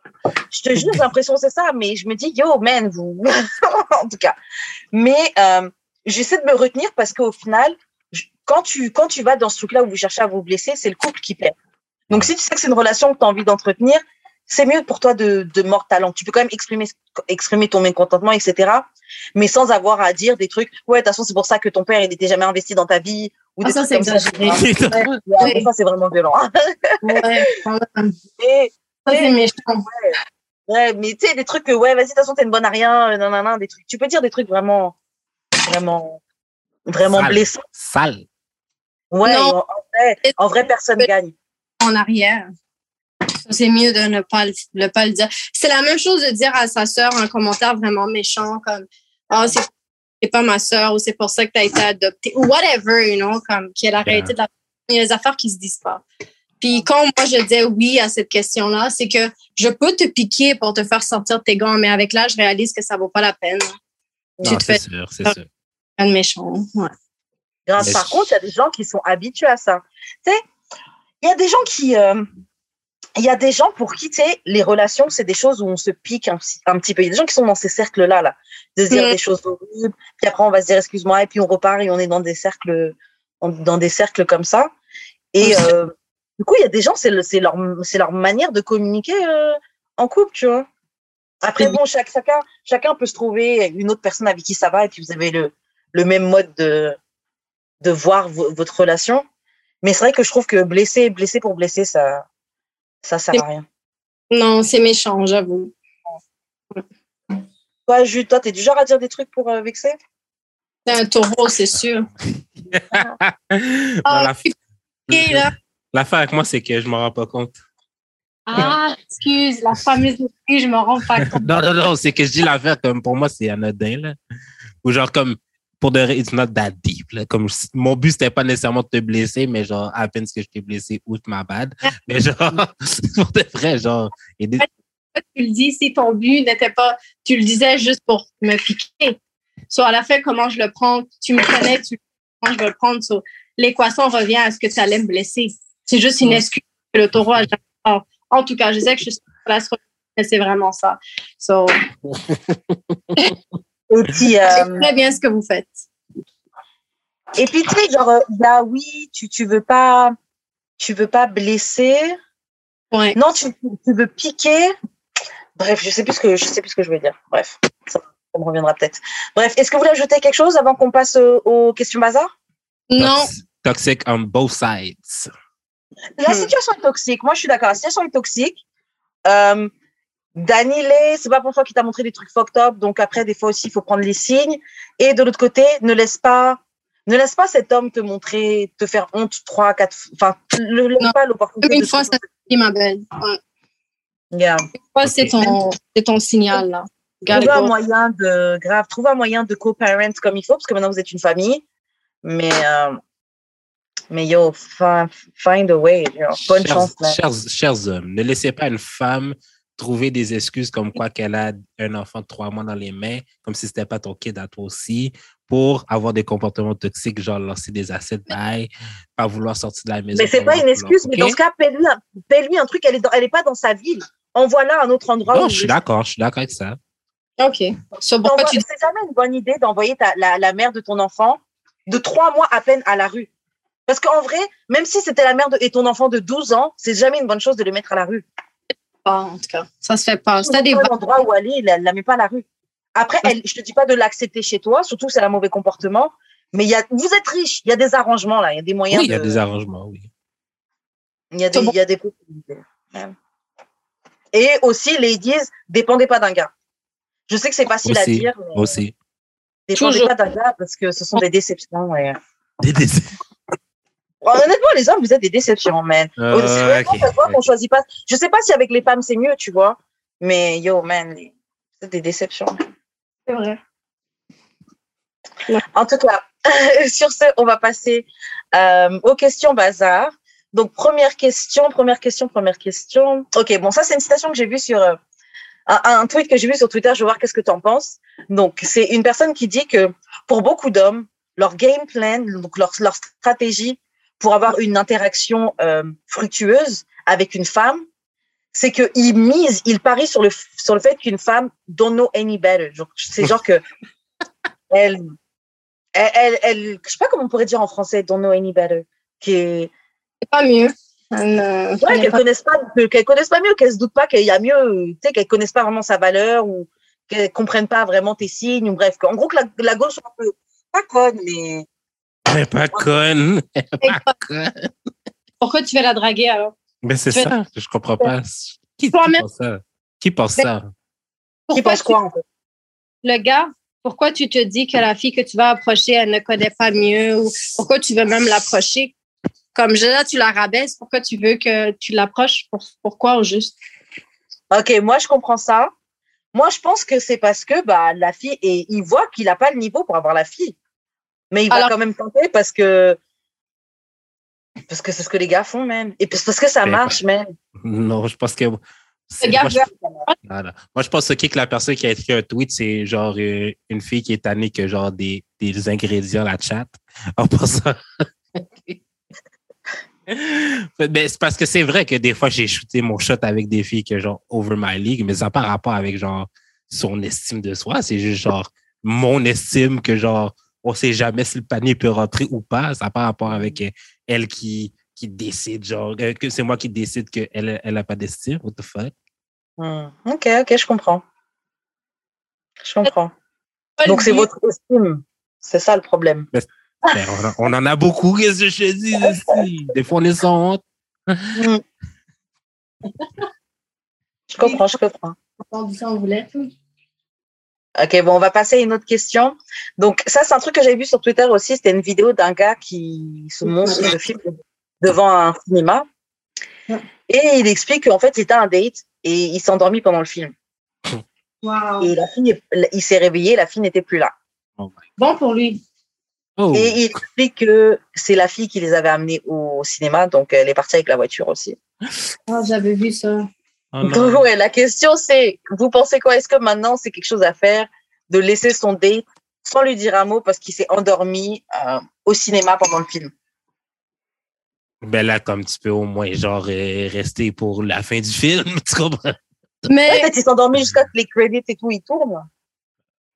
je te jure, j'ai l'impression que c'est ça, mais je me dis, yo, man, vous. [laughs] en tout cas. Mais euh, j'essaie de me retenir parce qu'au final, je- quand tu, quand tu vas dans ce truc-là où vous cherchez à vous blesser, c'est le couple qui perd. Donc, si tu sais que c'est une relation que tu as envie d'entretenir, c'est mieux pour toi de, de mort talent. Tu peux quand même exprimer, exprimer ton mécontentement, etc. Mais sans avoir à dire des trucs, ouais, de toute façon, c'est pour ça que ton père, il n'était jamais investi dans ta vie. Ou Ah, des ça, trucs c'est comme ça. exagéré. Ouais, ouais, ça, c'est vraiment violent. Ouais, quand même. Mais, Ça, c'est méchant. Ouais, mais tu sais, des trucs que, ouais, vas-y, de toute façon, t'es une bonne à rien, euh, non, non, non, des trucs. Tu peux dire des trucs vraiment, vraiment, vraiment Sale. blessants. Sale. Ouais, en vrai, en vrai, personne gagne. En arrière. C'est mieux de ne pas le, pas le dire. C'est la même chose de dire à sa sœur un commentaire vraiment méchant comme Ah, c'est pas ma sœur ou c'est pour ça que tu as été adoptée ou whatever, you know, comme qui est la réalité de la Il y a des affaires qui se disent pas. Puis quand moi je dis oui à cette question-là, c'est que je peux te piquer pour te faire sortir de tes gants, mais avec l'âge, je réalise que ça vaut pas la peine. Tu Non, te c'est fais sûr, c'est sûr. un méchant. Ouais. Grâce- Par contre, il y a des gens qui sont habitués à ça. Tu sais, il y a des gens qui, euh, il y a des gens pour qui, tu sais, les relations, c'est des choses où on se pique un, petit- un petit peu. Il y a des gens qui sont dans ces cercles-là, là, de se dire Mm. des choses horribles, puis après on va se dire excuse-moi, et puis on repart et on est dans des cercles, dans des cercles comme ça. Et euh, Du coup, il y a des gens, c'est le- c'est leur, manière de communiquer euh, en couple, tu vois. Après, bon, chaque, chacun, chacun peut se trouver une autre personne avec qui ça va et puis vous avez le, le même mode de, de voir vo- votre relation. Mais c'est vrai que je trouve que blesser, blesser pour blesser, ça, ça sert à rien. Non, c'est méchant, j'avoue. Toi, Jules, toi, t'es du genre à dire des trucs pour euh, vexer? C'est un taureau, c'est sûr. [laughs] Ah, la- là. L'affaire avec moi, c'est que je m'en rends pas compte. Ah, excuse, la fameuse excuse, je me rends pas [laughs] compte. Non, non, non, c'est que je dis l'affaire comme pour moi, c'est anodin, là. Ou genre comme, pour de it's not that deep, là. Comme, mon but, c'était pas nécessairement de te blesser, mais genre, à peine que je t'ai blessé, outre ma bad. Mais genre, [laughs] pour de vrai, genre, et des- Tu le dis, si ton but n'était pas, tu le disais juste pour me piquer. Soit à la fin, comment je le prends, tu me connais, tu comment je vais le prendre. So, L'équation revient à ce que tu allais me blesser. C'est juste une excuse que le taureau a jamais fait. En tout cas, je sais que je suis sur mais c'est vraiment ça. So, [laughs] Et puis, c'est euh, très bien ce que vous faites. et puis tu sais, genre, euh, là, oui, tu, tu veux pas, tu veux pas blesser. Ouais. Non, tu, tu veux piquer. Bref, je sais plus ce que je sais plus ce que je veux dire. Bref, ça, ça me reviendra peut-être. Bref, est-ce que vous voulez ajouter quelque chose avant qu'on passe euh, aux questions bazar? Non, tox- toxic on both sides. La Hmm. situation est toxique. Moi, je suis d'accord. La situation est toxique. Euh, Danny Lay, c'est pas pour toi qui t'a montré des trucs fucked up. Donc après, des fois aussi, il faut prendre les signes. Et de l'autre côté, ne laisse pas, ne laisse pas cet homme te montrer, te faire honte trois, quatre, enfin, ne laisse pas l'opportunité. une de fois, ça suffit, ma belle. Ouais. Yeah. Une fois, c'est ton, c'est ton signal, là. Trouve un moyen de, grave, trouve un moyen de co-parent comme il faut, parce que maintenant vous êtes une famille. Mais, euh, mais yo, fi- find a way. yo. Bonne chers, chance, chers hommes, ne laissez pas une femme trouver des excuses comme quoi qu'elle a un enfant de trois mois dans les mains, comme si c'était pas ton kid à toi aussi, pour avoir des comportements toxiques, genre lancer des assets d'ail, pas vouloir sortir de la maison. Mais c'est pas vouloir- une excuse, mais dans ce cas, paie-lui un, truc, elle est, dans- elle est pas dans sa ville. Envoie-la à un autre endroit. Non, où je suis d'accord, je suis d'accord avec ça. OK. So, tu C'est jamais une bonne idée d'envoyer ta- la, la mère de ton enfant de trois mois à peine à la rue. Parce qu'en vrai, même si c'était la mère de, et ton enfant de 12 ans, c'est jamais une bonne chose de le mettre à la rue. Pas, en tout cas? Ça se fait pas. Si C'est des un endroit où aller, il la, la met pas à la rue. Après, elle, je te dis pas de l'accepter chez toi, surtout que c'est un mauvais comportement. Mais il y a, vous êtes riche, il y a des arrangements là, il y a des moyens. Oui, il y a de- des arrangements, oui. il y a des, bon. y a des possibilités. Ouais. Et aussi, ladies, dépendez pas d'un gars. Je sais que c'est facile à dire, mais Aussi. dépendez Toujours. pas d'un gars parce que ce sont des déceptions. et- Des- des- Honnêtement, les hommes, vous êtes des déceptions, man. Euh, c'est vraiment choisit pas. Je sais pas si avec les femmes c'est mieux, tu vois. Mais yo, man, les- c'est des déceptions. C'est vrai. En tout cas, [laughs] sur ce, on va passer euh, aux questions bazar. Donc, première question, première question, première question. Ok, bon, ça, c'est une citation que j'ai vue sur euh, un, un tweet que j'ai vu sur Twitter. Je vais voir qu'est-ce que tu en penses. Donc, c'est une personne qui dit que pour beaucoup d'hommes, leur game plan, donc leur, leur stratégie pour avoir une interaction euh, fructueuse avec une femme, c'est qu'ils misent, ils parient sur le, sur le fait qu'une femme don't know any better. C'est genre que [laughs] elle, elle, elle, elle- je sais pas comment on pourrait dire en français, don't know any better, qui est, pas mieux. Euh, ouais, connaît qu'elle pas- connaisse pas, que- qu'elle connaisse pas mieux, qu'elle se doute pas qu'il y a mieux, tu sais, qu'elle connaisse pas vraiment sa valeur ou qu'elle comprenne pas vraiment tes signes ou bref, en gros que la, la gauche un peu pas conne, mais Elle est pas conne. Elle est pas conne. Pourquoi tu veux la draguer alors? Mais c'est ça, je comprends pas. Qui, pense ça? Qui pense Mais- ça? qui Pourquoi tu- quoi en fait? le gars, pourquoi tu te dis que la fille que tu vas approcher, elle ne connaît pas mieux ou pourquoi tu veux même l'approcher? Comme je, là, tu la rabaisses, pourquoi tu veux que tu l'approches? Pour- pourquoi au juste? Ok, moi je comprends ça. Moi je pense que c'est parce que bah la fille et il voit qu'il a pas le niveau pour avoir la fille, mais il va quand même tenter parce que parce que c'est ce que les gars font même et puis parce que ça marche même. Non, je pense que. c'est- Le gars moi, je, veut- non, non. Moi, je pense que la personne qui a écrit un tweet, c'est genre euh, une fille qui est tannée que genre des, des ingrédients la chat. En passant. [laughs] Ben, c'est parce que c'est vrai que des fois, j'ai shooté mon shot avec des filles que genre over my league, mais ça n'a pas rapport avec genre son estime de soi. C'est juste genre mon estime que genre on sait jamais si le panier peut rentrer ou pas. Ça n'a pas rapport avec euh, elle qui, qui décide, genre, euh, que c'est moi qui décide qu'elle elle a pas d'estime. What the fuck? Hmm. Ok, ok, je comprends. Je comprends. Donc, c'est votre estime. C'est ça le problème. Ben, on, on, en a beaucoup, qu'est-ce que je dis [laughs] ici? Des fois, on est sans honte. Hmm. je comprends, je comprends. Ok, bon, on va passer à une autre question. Donc, ça, c'est un truc que j'avais vu sur Twitter aussi. C'était une vidéo d'un gars qui se montre le film devant un cinéma. Et il explique qu'en fait, c'était un date et il s'est endormi pendant le film. Et la fille, il s'est réveillé, la fille n'était plus là. Oh bon pour lui. Oh. Et il explique que c'est la fille qui les avait amenés au cinéma, donc elle est partie avec la voiture aussi. Oh, j'avais vu ça. Oh donc, [laughs] ouais, la question c'est, vous pensez quoi? Est-ce que maintenant c'est quelque chose à faire de laisser son date sans lui dire un mot parce qu'il s'est endormi euh, au cinéma pendant le film? Ben là, comme tu peux au moins, genre, euh, rester pour la fin du film, [laughs] tu comprends? Mais. Peut-être qu'il s'est endormi jusqu'à que les crédits et tout, ils tournent.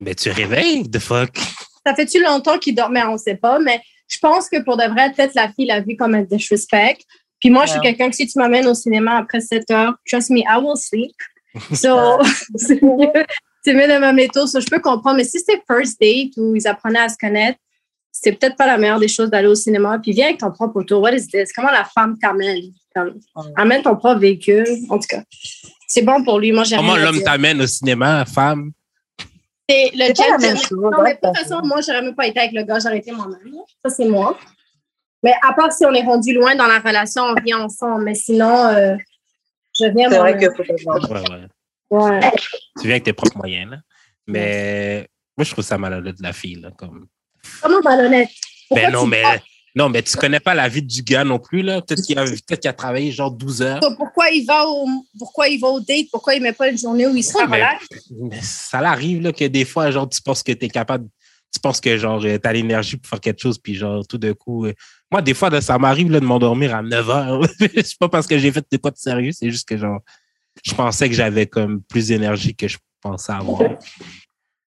Mais tu réveilles, the fuck. Ça fait-tu longtemps qu'il dormait? On sait pas, mais je pense que pour de vrai, peut-être la fille l'a vu comme un disrespect. Puis moi, je suis quelqu'un que si tu m'amènes au cinéma après 7 heures, trust me, I will sleep. So, [laughs] [laughs] c'est mieux, de m'amener tôt. So, je peux comprendre. Mais si c'est first date où ils apprenaient à se connaître, c'est peut-être pas la meilleure des choses d'aller au cinéma. Puis viens avec ton propre auto. What is this? Comment la femme t'amène? Amène ton propre véhicule. En tout cas, c'est bon pour lui. Moi, Comment l'homme t'amène au cinéma, femme? C'est le chat. Non, mais de toute façon, moi, j'aurais même pas été avec le gars. J'aurais été moi-même. Ça, c'est moi. Mais à part si on est rendu loin dans la relation, on vient ensemble. Mais sinon, euh, je viens C'est vrai que ouais, ouais. ouais. Tu viens avec tes propres moyens. Là. Mais moi, je trouve ça malhonnête de la fille. Là, comme... Comment malhonnête? ben non, mais, non, mais tu connais pas la vie du gars non plus. là. Peut-être qu'il a, peut a, travaillé genre 12 heures. Pourquoi il va au, pourquoi il va au date? Pourquoi il met pas une journée où il sera ouais, mais, ça arrive là, que des fois, genre, tu penses que tu es capable tu penses que genre tu as l'énergie pour faire quelque chose puis genre tout d'un coup moi des fois ça m'arrive de m'endormir à 9 heures. [laughs] C'est pas parce que j'ai fait des quoi de sérieux c'est juste que genre je pensais que j'avais comme plus d'énergie que je pensais avoir.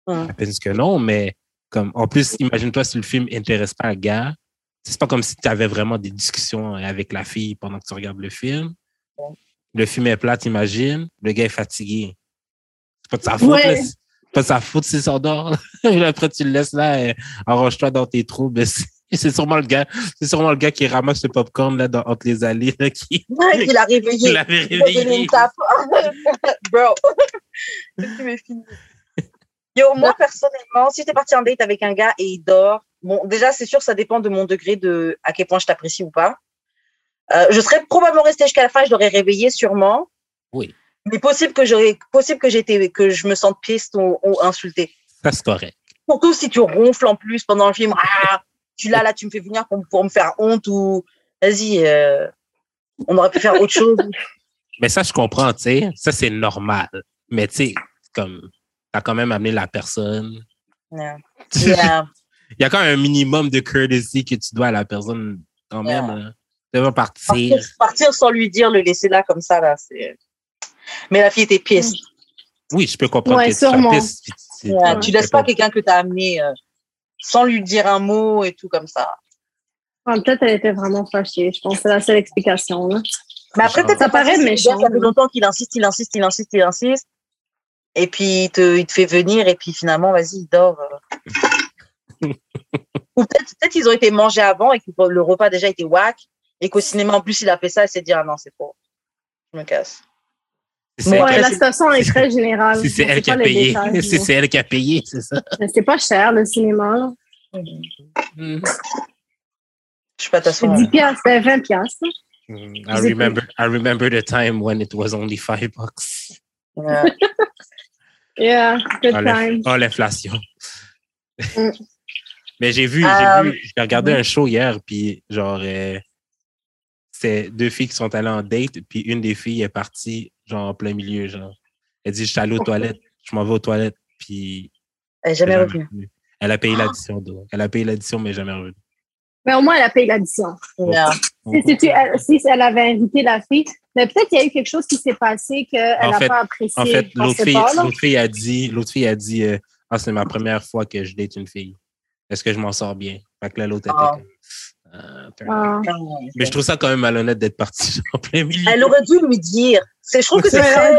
À peine que non mais comme en plus imagine-toi si le film intéresse pas le gars. C'est pas comme si tu avais vraiment des discussions avec la fille pendant que tu regardes le film. Le film est plat imagine. Le gars est fatigué. C'est pas de sa faute pas sa faute s'il s'endort. [laughs] Après, tu le laisses là, et arrange-toi dans tes trous. [laughs] [laughs] c'est sûrement le gars, c'est sûrement le gars qui ramasse le popcorn là, dans, entre les allées, là, qui, ouais, qui [laughs] l'a réveillé. Qui l'avait réveillé. Une tape. [laughs] Bro. Yo, moi, personnellement, si t'es parti en date avec un gars et il dort, bon, déjà, c'est sûr, ça dépend de mon degré de à quel point je t'apprécie ou pas. Euh, je serais probablement resté jusqu'à la fin, je l'aurais réveillé sûrement. Oui. Mais possible que j'aurais, possible que j'étais, que je me sente piste ou, ou insultée. Ça, c'est correct. Surtout si tu ronfles en plus pendant le film. Ah, tu là, là, tu me fais venir pour, pour me faire honte ou, vas-y, euh, on aurait pu faire autre chose. [laughs] Mais ça, je comprends, tu sais. Ça, c'est normal. Mais tu sais, comme, t'as quand même amené la personne. Yeah. Yeah. [laughs] Il y a quand même un minimum de courtesy que tu dois à la personne quand même. Hein. Tu vas partir. partir. partir. sans lui dire, le laisser là comme ça, là, c'est. Mais la fille était piste. Oui, je peux comprendre ouais, que sûrement. tu laisses pas quelqu'un que tu as amené euh, sans lui dire un mot et tout comme ça. peut-être elle était vraiment fâchée. Je pense que c'est la seule explication. Là. Mais après, peut-être ça paraît méchant. Ça fait longtemps qu'il insiste, il insiste, il insiste, il insiste. Et puis, il te, il te fait venir et puis finalement, vas-y, il dort. Euh. [laughs] Ou peut-être peut qu'ils ont été mangés avant et que le repas déjà été whack et qu'au cinéma, en plus, il a fait ça et s'est dit, ah non, c'est pas. Je me casse. Ouais, la station est très générale. Si c'est elle qui a payé. Si [laughs] c'est elle qui a payé, c'est ça. C'est pas cher, le cinéma. Mm. Je sais pas ta C'est 10 piastres, c'est 20 piastres. Mm, I remember, I remember the time when it was only 5 bucks. Yeah, [laughs] yeah good oh, time. Oh, l'inflation. Mm. [laughs] Mais j'ai vu, j'ai um, vu, j'ai regardé un show hier, puis genre, euh, c'est deux filles qui sont allées en date, puis une des filles est partie genre en plein milieu, genre. Elle dit, je suis allée aux toilettes, je m'en vais aux toilettes, puis. Elle n'est jamais revenue. Elle a payé l'addition, Elle a payé l'addition, mais jamais revenue. Mais au moins, elle a payé l'addition. Si, si, elle avait invité la fille, mais peut-être qu'il y a eu quelque chose qui s'est passé qu'elle n'a pas apprécié. En fait, l'autre fille, fille, a dit, l'autre fille a dit, euh, ah, c'est ma première fois que je date une fille. Est-ce que je m'en sors bien? Fait que là, l'autre était ah. euh, Ah. Mais je trouve ça quand même malhonnête d'être parti [laughs] en plein milieu. Elle aurait dû lui dire. C'est, je trouve que c'est très,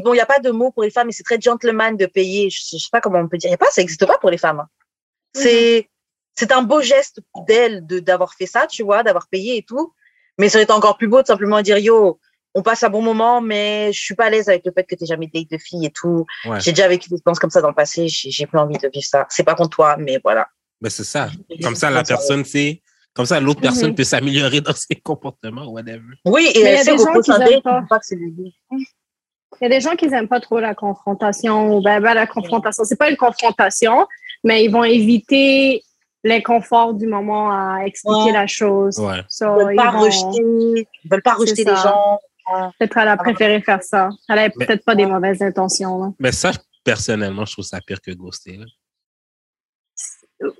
bon, il n'y a pas de mot pour les femmes, mais c'est très gentleman de payer. Je, je sais pas comment on peut dire. Il y a pas, ça n'existe pas pour les femmes. hein. C'est, c'est un beau geste d'elle de, d'avoir fait ça, tu vois, d'avoir payé et tout. Mais ça aurait été encore plus beau de simplement dire, yo, on passe un bon moment, mais je suis pas à l'aise avec le fait que t'aies jamais date de filles et tout. Ouais. J'ai déjà vécu des expériences comme ça dans le passé. J'ai, j'ai plus envie de vivre ça. C'est pas contre toi, mais voilà. Ben, c'est ça. Comme ça, la personne sait. Comme ça, l'autre personne peut s'améliorer dans ses comportements, whatever. Oui, et Mais il y a des gens qui un aiment date, pas. pas que c'est lui. Il y a des gens qui n'aiment pas trop la confrontation ou ben, ben, la confrontation. C'est pas une confrontation, mais ils vont éviter l'inconfort du moment à expliquer Ouais. la chose. Ouais. So, Ils veulent ils pas vont- rejeter, ils veulent pas C'est rejeter les gens. Peut-être elle a préféré faire ça. Elle avait Mais- peut-être pas des mauvaises intentions. là. Mais ça, personnellement, je trouve ça pire que ghoster.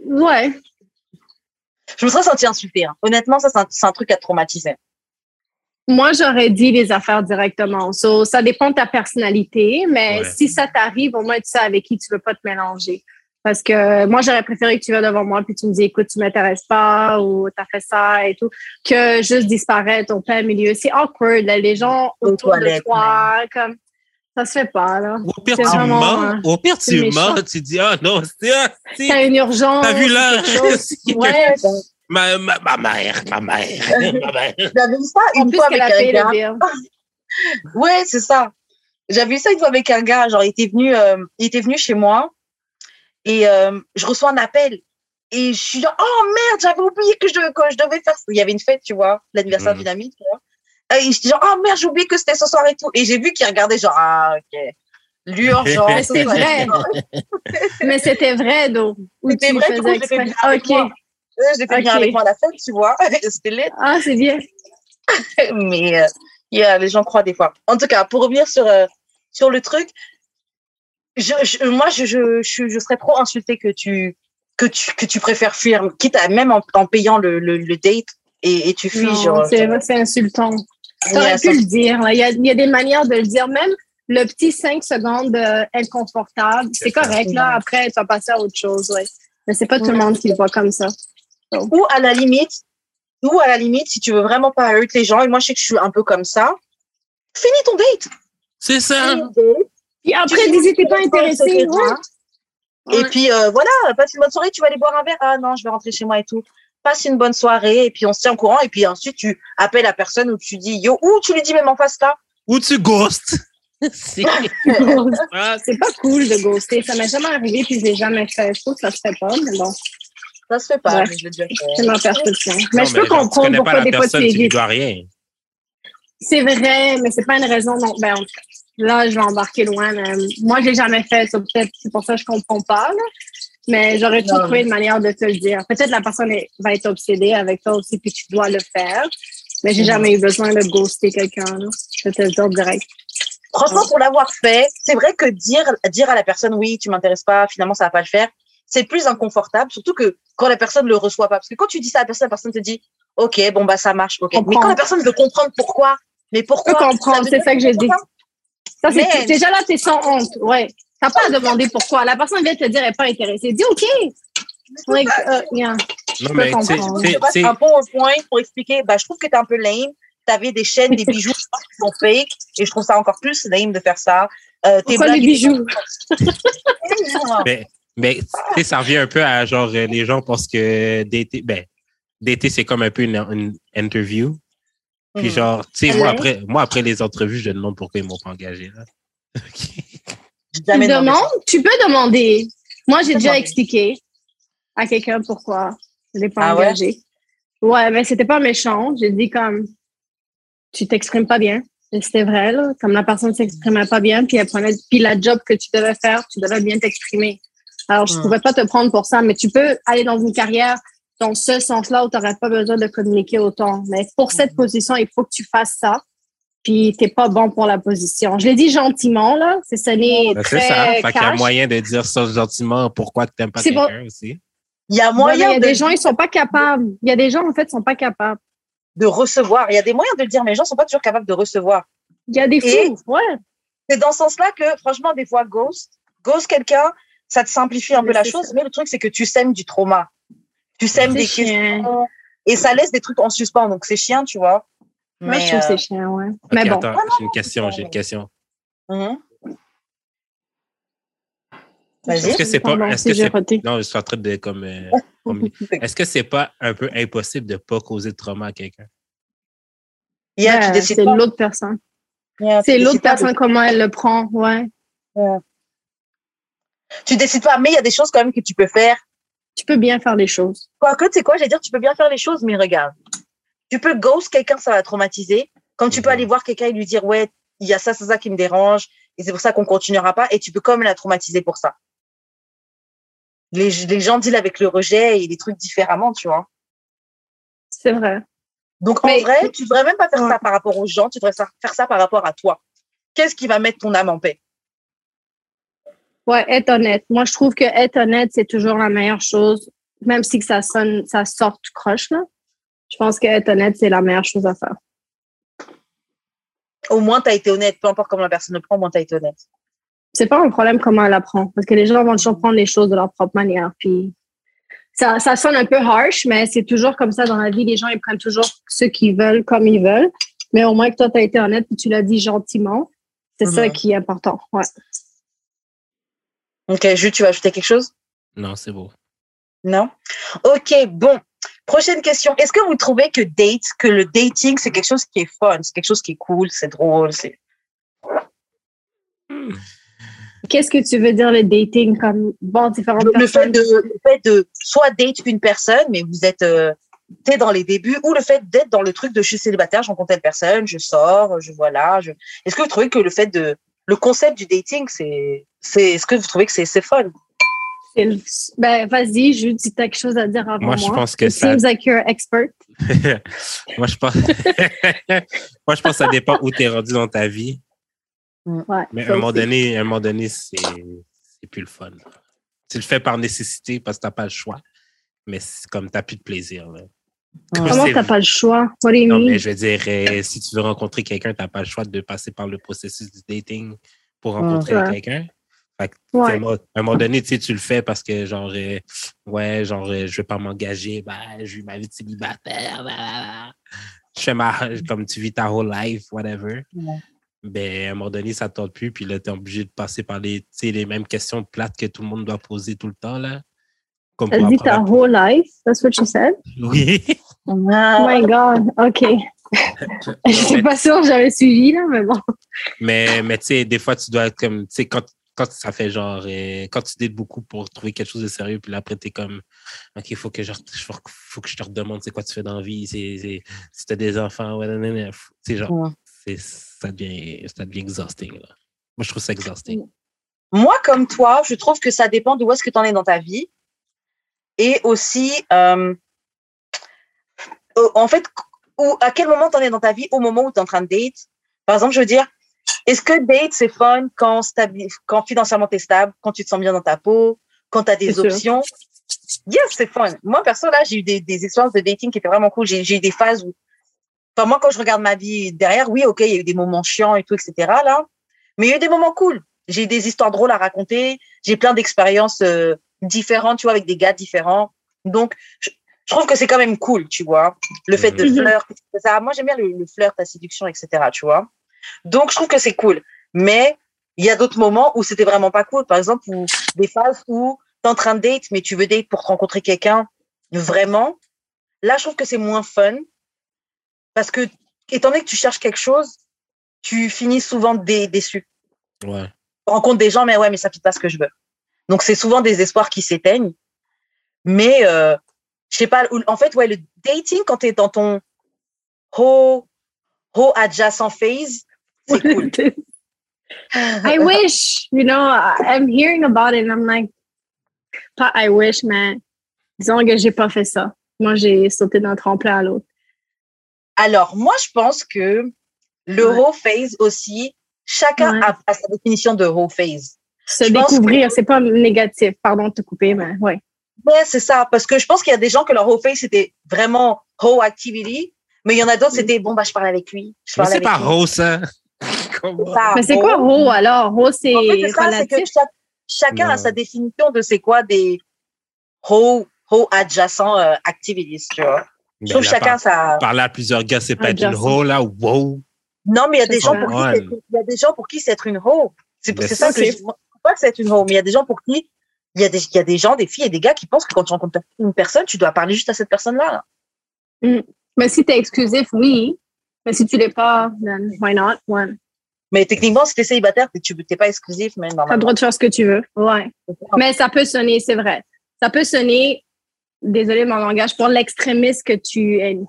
Ouais. Je me serais sentie insultée. hein. Honnêtement, ça, c'est un, truc à traumatiser. Moi, j'aurais dit les affaires directement. So, ça dépend de ta personnalité, mais Ouais. si ça t'arrive, au moins tu sais avec qui tu veux pas te mélanger. Parce que moi, j'aurais préféré que tu viennes devant moi puis tu me dis, écoute, tu m'intéresses pas ou t'as fait ça et tout, que juste disparaître au plein milieu. C'est awkward, là, les gens Aux autour de toi, comme, ça se fait pas, là. Au pire, tu vraiment, mens. euh, Au pire, c'est tu méchant. mens. Tu dis, ah non, c'est. ah, T'as une urgence. T'as vu. C'est [laughs] Ouais. Ma, ma, ma mère, ma mère, ma mère. J'avais vu ça En une plus fois avec un gars. [laughs] Ouais, c'est ça. J'avais vu ça une fois avec un gars. Genre, il était venu, euh, il était venu chez moi et euh, je reçois un appel. Et je suis genre, oh merde, j'avais oublié que je, devais, que je devais faire ça. Il y avait une fête, tu vois, l'anniversaire Mhm. d'une amie, tu vois. Et je dis genre, oh merde, j'ai oublié que c'était ce soir et tout. Et j'ai vu qu'il regardait genre, ah, ok. L'urgence. C'est vrai. [laughs] Mais c'était vrai, donc. C'était vrai, du coup, je fait venir avec moi. Je l'ai fait venir Ok. avec moi à la fête, tu vois. [laughs] C'était laid. Ah, c'est bien. [laughs] mais euh, yeah, les gens croient des fois. En tout cas, pour revenir sur, euh, sur le truc, je, je- moi, je, je, je, je serais trop insultée que tu, que tu, que tu préfères fuir, quitte à même en, en payant le, le, le date et, et tu fuis. Non, genre, c'est c'est insultant. T'aurais Yeah, pu le dire. Il y, a, il y a des manières de le dire. Même le petit 5 secondes euh, inconfortable, c'est correct. Là, après, tu vas passer à autre chose. Ouais. Mais c'est pas tout le monde qui le voit comme ça. Ou à la limite, ou à la limite, si tu veux vraiment pas hurt les gens, et moi je sais que je suis un peu comme ça, finis ton date. C'est ça. Date. Puis après, dis t'es pas intéressé. Ouais. Et Ouais. puis euh, voilà, passe une bonne soirée, tu vas aller boire un verre. Ah non, je vais rentrer chez moi et tout. Passe une bonne soirée et puis on se tient au courant. Et puis ensuite, tu appelles la personne ou tu dis yo, ou tu lui dis même en face là. Ou tu ghostes. [laughs] C'est pas cool de ghoster. Ça m'est jamais arrivé puis je l'ai jamais fait. Je trouve que ça se fait pas, mais bon, Ça se fait pas. Ouais. mais je l'ai déjà fait. c'est ma perception. non, Mais je peux comprendre pas pourquoi la des fois tu lui dois rien. C'est vrai, mais c'est pas une raison. Non, ben, là, je vais embarquer loin. Mais moi, je l'ai jamais fait. ça, Peut-être c'est pour ça que je comprends pas. là. Mais j'aurais toujours trouvé une manière de te le dire. Peut-être la personne est- va être obsédée avec toi aussi, puis tu dois le faire. Mais j'ai Mhm. jamais eu besoin de ghoster quelqu'un. Je te le dire direct. Franchement, pour l'avoir fait, c'est vrai que dire, dire à la personne oui, tu m'intéresses pas, finalement ça va pas le faire, c'est plus inconfortable, surtout que quand la personne le reçoit pas. Parce que quand tu dis ça à la personne, la personne te dit ok, bon bah ça marche, ok. Mais Comprends. quand la personne veut comprendre pourquoi, mais Je pourquoi peux comprendre, veut c'est ça que j'ai dit. Ça, c'est déjà là, t'es sans honte. Ouais. T'as pas à demander pourquoi. La personne vient te dire, elle est pas intéressée. Dis OK. Like, uh, yeah. Non, peux mais tu sais, Je un bon point pour expliquer, bah, je trouve que t'es un peu lame. T'avais des chaînes, des bijoux qui sont fake, et je trouve ça encore plus lame de faire ça. Euh, tes Pourquoi les blagues- bijoux? Mais, [laughs] mais tu sais, ça revient un peu à genre euh, les gens pensent que d'été, ben, d'été, c'est comme un peu une, une interview. Puis Mhm. genre, tu sais, moi après, moi après les entrevues, je demande pourquoi ils m'ont pas engagé là. [laughs] jamais demandé demandes, tu peux demander. Moi, j'ai déjà expliqué à quelqu'un pourquoi je l'ai pas Ah ouais? engagé. Ouais, mais c'était pas méchant. J'ai dit comme, tu t'exprimes pas bien. Et C'était vrai, là. Comme la personne s'exprimait pas bien, puis elle prenait, puis la job que tu devais faire, tu devais bien t'exprimer. Alors, je Hmm. pouvais pas te prendre pour ça, mais tu peux aller dans une carrière dans ce sens-là où tu n'aurais pas besoin de communiquer autant. Mais pour cette Hmm. position, il faut que tu fasses ça. Puis t'es pas bon pour la position. Je l'ai dit gentiment, là. C'est sonné Ben, c'est très ça. Fait qu'il y a moyen de dire ça gentiment pourquoi tu n'aimes pas C'est quelqu'un aussi? Il y a Ouais, moyen il y a de, des gens, ils sont pas capables. Il y a des gens, en fait, sont pas capables. de recevoir. Il y a des moyens de le dire, mais les gens sont pas toujours capables de recevoir. Il y a des fous, ouais. C'est dans ce sens-là que, franchement, des fois, ghost, ghost quelqu'un, ça te simplifie un peu la c'est chose. ça. Mais le truc, c'est que tu sèmes du trauma. Tu sèmes C'est des chiant. questions. et ça laisse des trucs en suspens. Donc, c'est chiant, tu vois. Moi, je Mais, trouve que euh, c'est chiant, ouais. Mais bon. attends, j'ai une question, j'ai une question. mhm. Est-ce que c'est pas. Pardon, Est-ce que c'est. Non, je suis en train de comme. euh, [laughs] Est-ce que c'est pas un peu impossible de pas causer de trauma à quelqu'un? Yeah, tu décides c'est pas. l'autre personne. Yeah, C'est l'autre de- personne, comment elle le prend, ouais. Tu décides pas, mais il y a des choses quand même que tu peux faire. Tu peux bien faire les choses. Quoique, tu sais quoi, j'allais dire, tu peux bien faire les choses, mais regarde. Tu peux ghost quelqu'un, ça va traumatiser. Comme tu peux Mhm. aller voir quelqu'un et lui dire, ouais, il y a ça, ça, ça qui me dérange, et c'est pour ça qu'on continuera pas, et tu peux quand même la traumatiser pour ça. Les, les gens dealent avec le rejet et les trucs différemment, tu vois. C'est vrai. Donc, en Mais- vrai, tu devrais même pas faire Ouais. ça par rapport aux gens, tu devrais faire ça par rapport à toi. Qu'est-ce qui va mettre ton âme en paix? Ouais, être honnête. Moi, je trouve que être honnête, c'est toujours la meilleure chose, même si que ça sonne, ça sort croche, là. Je pense que être honnête, c'est la meilleure chose à faire. Au moins, tu as été honnête. Peu importe comment la personne le prend, au moins, tu as été honnête. C'est pas un problème comment elle apprend, parce que les gens vont toujours prendre les choses de leur propre manière. Puis ça, ça sonne un peu harsh, mais c'est toujours comme ça dans la vie. Les gens, ils prennent toujours ce qu'ils veulent comme ils veulent. Mais au moins que toi, tu as été honnête et tu l'as dit gentiment. C'est ça qui est important. Ouais. Ok, Jules, tu vas ajouter quelque chose? Non, c'est beau. Non? Ok, bon. Prochaine question. Est-ce que vous trouvez que date, que le dating, c'est quelque chose qui est fun, c'est quelque chose qui est cool, c'est drôle, c'est. Qu'est-ce que tu veux dire le dating comme bon différentes Le, fait de, le fait de soit date une personne, mais vous êtes, euh, t'es dans les débuts, ou le fait d'être dans le truc de je suis célibataire, je rencontre telle personne, je sors, je voilà, je. Est-ce que vous trouvez que le fait de, le concept du dating, c'est, c'est, est-ce que vous trouvez que c'est, c'est fun? Ben, vas-y, Jude, si tu as quelque chose à dire avant Moi, moi. je pense que It ça- seems like you're expert. [laughs] Moi, je pense. [laughs] Moi, je pense que ça dépend où tu es rendu dans ta vie. Ouais, Mais à un moment donné, à un moment donné, c'est c'est plus le fun. Tu le fais par nécessité parce que t'as pas le choix. Mais c'est comme t'as plus de plaisir. Là. Comme Comment t'as pas le choix? What do you Non, mean? mais je veux dire, euh, si tu veux rencontrer quelqu'un, t'as pas le choix de passer par le processus du dating pour rencontrer Ouais. quelqu'un. Fait que, tu sais, Ouais. à un moment- donné, tu sais, tu le fais parce que, genre, euh, ouais, genre, euh, je vais pas m'engager, ben, je vis ma vie de célibataire, blablabla. je fais ma, comme tu vis ta whole life, whatever. Ouais. Ben, à un moment donné, ça ne tente plus, puis là, tu es obligé de passer par les, tu sais, les mêmes questions plates que tout le monde doit poser tout le temps, là. Comme pour dit ta whole life? That's what you said? Oui. Oh my God. OK. [laughs] Je suis pas sûre j'avais suivi, là, mais bon. Mais, mais tu sais, des fois, tu dois être comme, tu sais, quand, quand ça fait genre, euh, quand tu dates beaucoup pour trouver quelque chose de sérieux, puis là, après, t'es comme, OK, il faut que je, faut, faut que je te redemande c'est quoi tu fais dans la vie, c'est, c'est, si t'as des enfants, ouais, nan, nan, nan. Sais, genre, Ouais. c'est, ça devient, ça devient exhausting, là. Moi, je trouve ça exhausting. Moi, comme toi, je trouve que ça dépend d'où est-ce que tu en es dans ta vie. Et aussi, euh, en fait, où, à quel moment tu en es dans ta vie au moment où tu es en train de date. Par exemple, je veux dire, est-ce que date, c'est fun quand, quand financièrement tu es stable, quand tu te sens bien dans ta peau, quand tu as des C'est sûr. options? Yes, c'est fun. Moi, perso, là, j'ai eu des, des expériences de dating qui étaient vraiment cool. J'ai eu des phases où, enfin, moi, quand je regarde ma vie derrière, oui, ok, il y a eu des moments chiants et tout, etc., là. Mais il y a eu des moments cool. J'ai eu des histoires drôles à raconter. J'ai plein d'expériences euh, différentes, tu vois, avec des gars différents. Donc, je, je trouve que c'est quand même cool, tu vois. Le fait de Mhm. flirt, ça. Moi, j'aime bien le, le flirt, la séduction, etc., tu vois. Donc, je trouve que c'est cool. Mais il y a d'autres moments où c'était vraiment pas cool. Par exemple, où, des phases où tu es en train de date, mais tu veux date pour te rencontrer quelqu'un vraiment. Là, je trouve que c'est moins fun. Parce que, étant donné que tu cherches quelque chose, tu finis souvent dé- déçu Ouais. je rencontre des gens, mais ouais, mais ça ne pas ce que je veux. Donc, c'est souvent des espoirs qui s'éteignent. Mais, euh, je sais pas, en fait, ouais, le dating, quand tu es dans ton haut, haut adjacent phase, cool. [laughs] I [laughs] wish, you know, I'm hearing about it and I'm like, pas I wish, mais disons que j'ai pas fait ça. Moi, j'ai sauté d'un tremplin à l'autre. Alors, moi, je pense que le Ouais. raw phase aussi, chacun Ouais. a, a sa définition de raw phase. Se Je découvrir, c'est pas négatif. Pardon de te couper, mais ouais. Ouais, c'est ça. Parce que je pense qu'il y a des gens que leur raw phase, c'était vraiment raw activity. Mais il y en a d'autres, c'était bon, bah, je parle avec lui. Je Mais parle c'est avec pas rose, ça. Comment? Mais c'est quoi raw alors? Raw, c'est En fait, c'est ça, c'est que chaque- chacun a sa définition de c'est quoi des raw, raw adjacent euh, activities, tu vois. Je trouve Ben, chacun par- ça. Parler à plusieurs gars, c'est pas être une hoe, là. Wow. Non, mais il y a des gens pour qui il y a des gens pour qui c'est être une hoe. C'est Ben, ça que c'est- je trouve pas que c'est être une hoe, mais il y a des gens pour qui il y a des il y a des gens, des filles et des gars qui pensent que quand tu rencontres une personne, tu dois parler juste à cette personne-là. là. Mais si tu es exclusif, oui. Mais si tu l'es pas, then why not? Ouais. Mais techniquement, si tu es célibataire, tu n'es pas exclusif, mais Tu as le normalement. droit de faire ce que tu veux. Ouais. Mais ça peut sonner, c'est vrai. Ça peut sonner, désolé mon langage, pour l'extrémiste que tu es une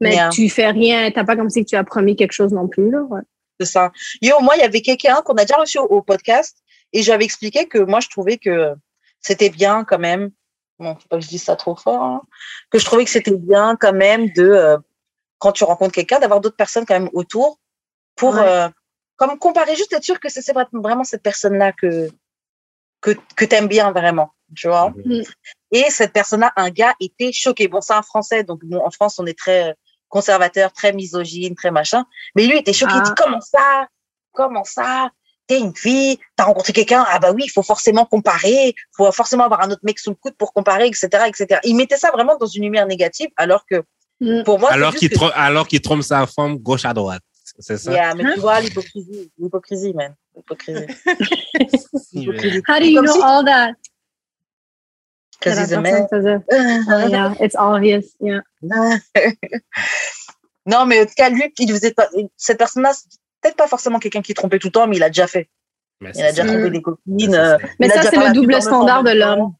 mais Yeah. tu fais rien. T'as pas comme si tu as promis quelque chose non plus. Là. Ouais. C'est ça. Yo, moi, il y avait quelqu'un qu'on a déjà reçu au, au podcast et j'avais expliqué que moi, je trouvais que c'était bien quand même. Bon, faut pas que je dise ça trop fort. hein, que je trouvais que c'était bien quand même de, euh, quand tu rencontres quelqu'un, d'avoir d'autres personnes quand même autour pour, Ouais. euh, comme comparer, juste être sûr que c'est vraiment cette personne-là que, que, que t'aimes bien vraiment, tu vois. Mhm. Et cette personne-là, un gars, était choqué. Bon, c'est un Français, donc bon, en France, on est très euh, conservateur, très misogyne, très machin. Mais lui était choqué. Il Ah. dit comment ça? Comment ça? T'es une fille, t'as rencontré quelqu'un? Ah bah oui, il faut forcément comparer, faut forcément avoir un autre mec sous le coude pour comparer, etc., etc. Il mettait ça vraiment dans une lumière négative, alors que Mm. pour moi, Alors qu'il que- trompe, alors qu'il trompe sa femme gauche à droite. C'est ça? Yeah, mais Hein? tu vois l'hypocrisie, l'hypocrisie, man, l'hypocrisie. [laughs] L'hypocrisie. How do you know all that? Because he's a man. faisait. [laughs] Yeah, it's obvious. Yeah. [laughs] non, mais en tout cas, lui, il faisait pas, cette personne-là, c'est peut-être pas forcément quelqu'un qui trompait tout le temps, mais il a déjà fait. Mais Il a déjà trompé des copines. Euh. Mais ça, c'est le double standard de même l'homme.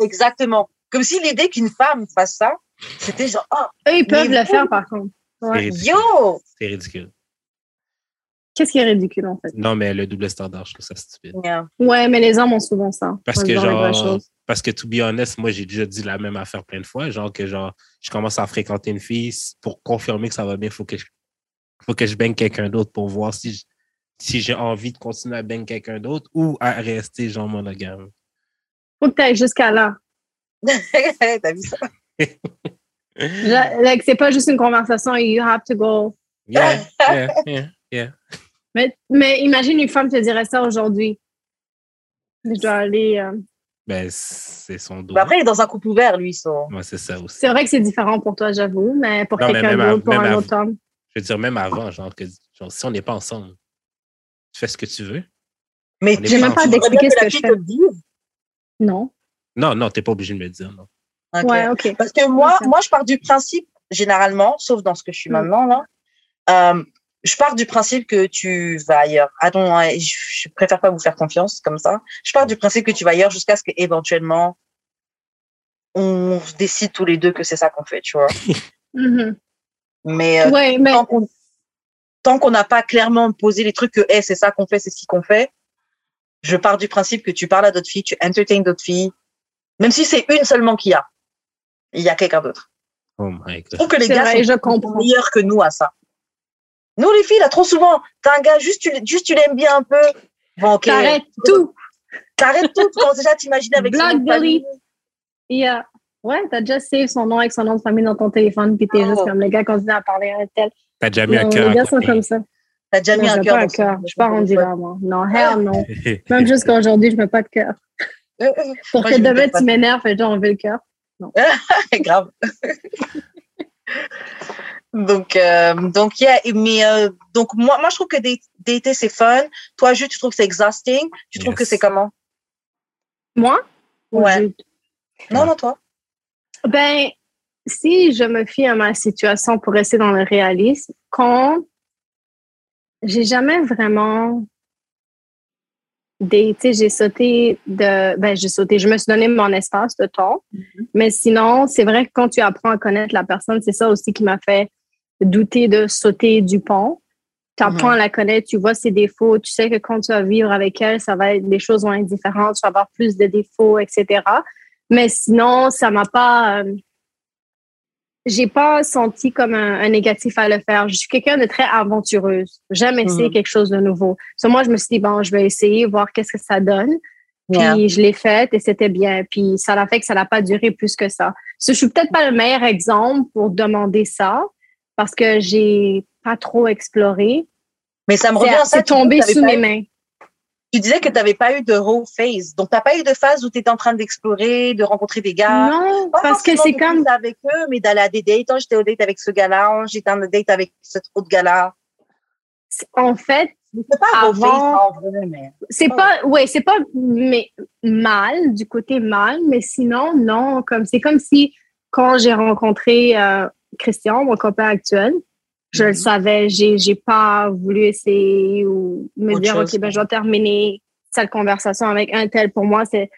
Exactement. Comme si l'idée qu'une femme fasse ça, c'était genre, ah, Eux, ils peuvent le faire, par contre. Yo! C'est ridicule. Qu'est-ce qui est ridicule, en fait? Non, mais le double standard, je trouve ça stupide. Yeah. Ouais, mais les hommes ont souvent ça. Parce que, genre, parce que, to be honest, moi, j'ai déjà dit la même affaire plein de fois. Genre, que, genre, je commence à fréquenter une fille pour confirmer que ça va bien. Faut que je, faut que je baigne quelqu'un d'autre pour voir si, je- si j'ai envie de continuer à baigner quelqu'un d'autre ou à rester, genre, monogame. Faut que tu ailles jusqu'à là. [laughs] T'as vu ça? Like, c'est pas juste une conversation, you have to go. Yeah, yeah, yeah, yeah. Mais, mais imagine une femme te dirait ça aujourd'hui. Je dois aller. euh, Ben, c'est son dos. Mais après, il est dans un couple ouvert, lui, c'est ça aussi. C'est vrai que c'est différent pour toi, j'avoue, mais pour quelqu'un d'autre, pour même un autre homme. Je veux dire, même avant, genre, que, genre, si on n'est pas ensemble, tu fais ce que tu veux. Mais est J'ai même pas d'expliquer ce que je fais. te. Non. Non, non, t'es pas obligé de me le dire, non. Ok. Ouais, OK. Parce que moi, moi, je pars du principe, généralement, sauf dans ce que je suis Mm. maintenant, là, euh, je pars du principe que tu vas ailleurs. Ah non, ouais, je, préfère pas vous faire confiance comme ça. Je pars du principe que tu vas ailleurs jusqu'à ce qu'éventuellement, on décide tous les deux que c'est ça qu'on fait, tu vois. [laughs] Mhm. Mais euh, Ouais, mais tant qu'on tant qu'on n'a pas clairement posé les trucs que hey, c'est ça qu'on fait, c'est ce qu'on fait, je pars du principe que tu parles à d'autres filles, tu entertains d'autres filles, même si c'est une seulement qu'il y a. Il y a quelqu'un d'autre. Oh my God. Je trouve que les c'est gars vrai, sont meilleurs que nous à ça. Nous, les filles, là, trop souvent, t'as un gars, juste tu, juste tu l'aimes bien un peu. Bon, ok. T'arrêtes tout. T'arrêtes tout. Tu commences déjà à t'imaginer avec son nom de famille. Yeah. Ouais, t'as déjà save son nom avec son nom de famille dans ton téléphone, puis t'es Oh. juste comme le gars continue à parler à un tel. T'as déjà mis un Non, cœur. les gars sont comme ça. T'as déjà mis Non, un cœur. pas un dans son- cœur. dans Je suis pas son rendue là, moi. Non, hell non. [laughs] Même jusqu'à aujourd'hui, je mets pas de cœur. [laughs] Pour Moi, que demain, tu m'énerves, et genre, on veut le cœur. [laughs] grave. Donc, euh, donc, yeah, mais euh, donc moi, moi, je trouve que date- dater c'est fun. Toi, Jules, tu trouves que c'est exhausting? Tu trouves que c'est comment? Moi? Ou Ouais. Non, non, toi. Ben, si je me fie à ma situation pour rester dans le réalisme, quand j'ai jamais vraiment daté, j'ai sauté de, ben, j'ai sauté, je me suis donné mon espace de temps. Mais sinon, c'est vrai que quand tu apprends à connaître la personne, c'est ça aussi qui m'a fait douter de sauter du pont. Tu apprends à la connaître, tu vois ses défauts, tu sais que quand tu vas vivre avec elle, ça va être, les choses vont être différentes, tu vas avoir plus de défauts, etc. Mais sinon, ça m'a pas. euh, j'ai pas senti comme un, un négatif à le faire. Je suis quelqu'un de très aventureuse. J'aime essayer Mhm. quelque chose de nouveau. So, moi, je me suis dit, bon, je vais essayer, voir qu'est-ce que ça donne. Puis Yeah. je l'ai faite et c'était bien. Puis ça l'a fait que ça n'a pas duré plus que ça. So, je suis peut-être pas le meilleur exemple pour demander ça parce que j'ai pas trop exploré. Mais ça me revient à ça. c'est tombé sous pas mes eu- mains. tu disais que tu n'avais pas eu de raw phase. Donc, tu n'as pas eu de phase où tu étais en train d'explorer, de rencontrer des gars? Non, parce que c'est comme. avec eux, mais d'aller à des dates. Oh, j'étais au date avec ce gars-là. J'étais en date avec cet autre gars-là. En fait, c'est pas avant. C'est pas, ouais, c'est pas mais, mal, du côté mal, mais sinon, non. Comme, c'est comme si, quand j'ai rencontré euh, Christian, mon copain actuel, je le mhm. savais, j'ai, j'ai pas voulu essayer ou me dire, OK, ben, je vais terminer cette conversation avec un tel. Pour moi, c'est,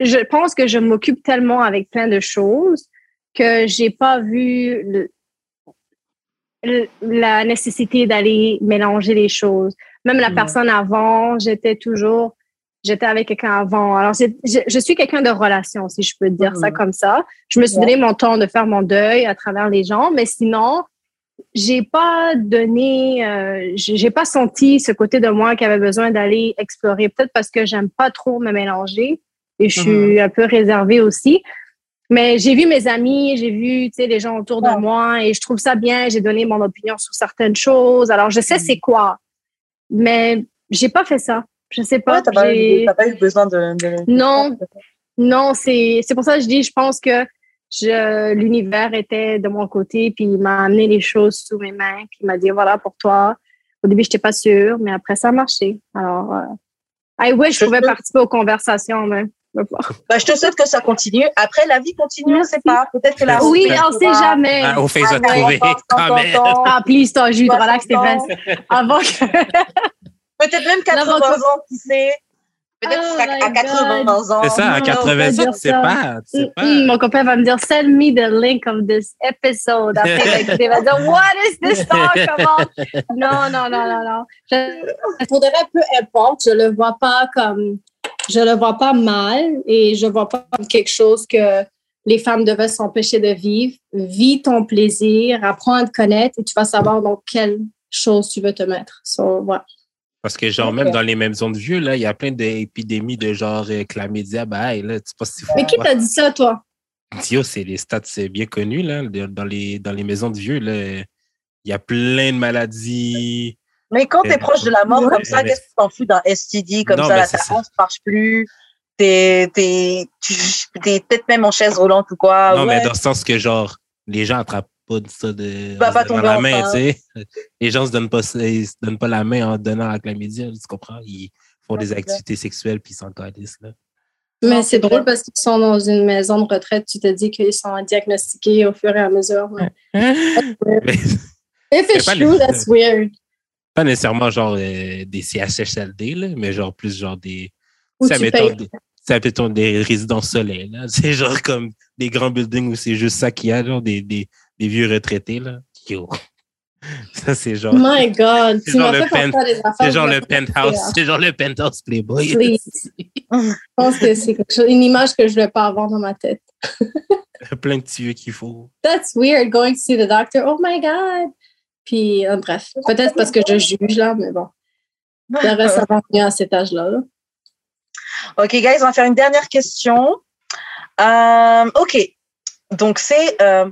je pense que je m'occupe tellement avec plein de choses que j'ai pas vu la nécessité d'aller mélanger les choses. Même la personne avant, j'étais toujours, j'étais avec quelqu'un avant. Alors, je, je, suis quelqu'un de relation, si je peux dire ça comme ça. Je me suis donné mon temps de faire mon deuil à travers les gens, mais sinon, j'ai pas donné, euh, j'ai pas senti ce côté de moi qui avait besoin d'aller explorer. Peut-être parce que j'aime pas trop me mélanger et je suis mm-hmm. un peu réservée aussi. Mais j'ai vu mes amis, j'ai vu les gens autour de moi et je trouve ça bien. J'ai donné mon opinion sur certaines choses. Alors je sais mm-hmm. c'est quoi, mais j'ai pas fait ça. Je sais pas. t'as pas, pas, eu besoin de. Non, non, c'est c'est pour ça que je dis. Je pense que l'univers était de mon côté, puis il m'a amené les choses sous mes mains, puis il m'a dit voilà pour toi. Au début, je n'étais pas sûre, mais après, ça a marché. Alors, euh, I wish je pouvais participer aux conversations, mais. Bah, je te souhaite que ça continue. Après, la vie continue, on ne sait pas. Peut-être que la Oui, on ne sait jamais. Ah, au fait, quand même. Ah, please, toi, Jude, relax, Stéphane. Avant que... Peut-être même 80 ans, qui sait. Peut-être oh à 80 ans. C'est ça, à 80 ans, c'est pas. pas. mon copain va me dire, send me the link of this episode. Après, il va [laughs] dire, what is this talk about? Non, non, non, non, non. Je, pour peu importe, je le vois pas comme, je le vois pas mal et je vois pas comme quelque chose que les femmes devaient s'empêcher de vivre. Vis ton plaisir, apprends à te connaître et tu vas savoir dans quelle chose tu veux te mettre. So, voilà. Parce que, genre, même dans les mêmes zones vieux, là, il y a plein d'épidémies de genre euh, chlamydia. Bah, là, tu pas si Mais qui t'a dit ça, toi? Yo, c'est les stats bien connus, là. Dans les, dans les maisons de vieux, là, il y a plein de maladies. Mais quand tu es proche de la mort comme ça, qu'est-ce que tu t'en fous d'un STD comme ça, la ne marche plus? T'es, t'es, t'es peut-être même en chaise roulante ou quoi. Non, mais dans le sens que, genre, les gens attrapent pas de ça de bah, la main, tu sais. [laughs] Les gens se donnent pas, se donnent pas la main en donnant la chlamydia, tu comprends? Ils font des activités sexuelles puis ils s'en là. Mais c'est drôle parce qu'ils sont dans une maison de retraite. Tu te dis qu'ils sont diagnostiqués au fur et à mesure. [laughs] If it's true, that's weird. Pas nécessairement genre euh, des CHSLD, là, mais genre plus genre des. Ça, mettons, des, ça mettons des résidences soleil. [laughs] C'est genre comme des grands buildings où c'est juste ça qu'il y a, genre des, des, des vieux retraités, là. Yo. [laughs] Ça, c'est genre. My God, tu m'as fait pen... C'est genre le penthouse. C'est genre le penthouse Playboy. je pense que c'est quelque chose, une image que je ne vais pas avoir dans ma tête. [laughs] Plein de petits vieux qu'il faut. That's weird, going to see the doctor. Oh my God. Puis, euh, bref, peut-être parce que je juge là, mais bon. Ça reste avant à cet âge-là. Là. OK, guys, on va faire une dernière question. Euh, OK. Donc, c'est. Euh,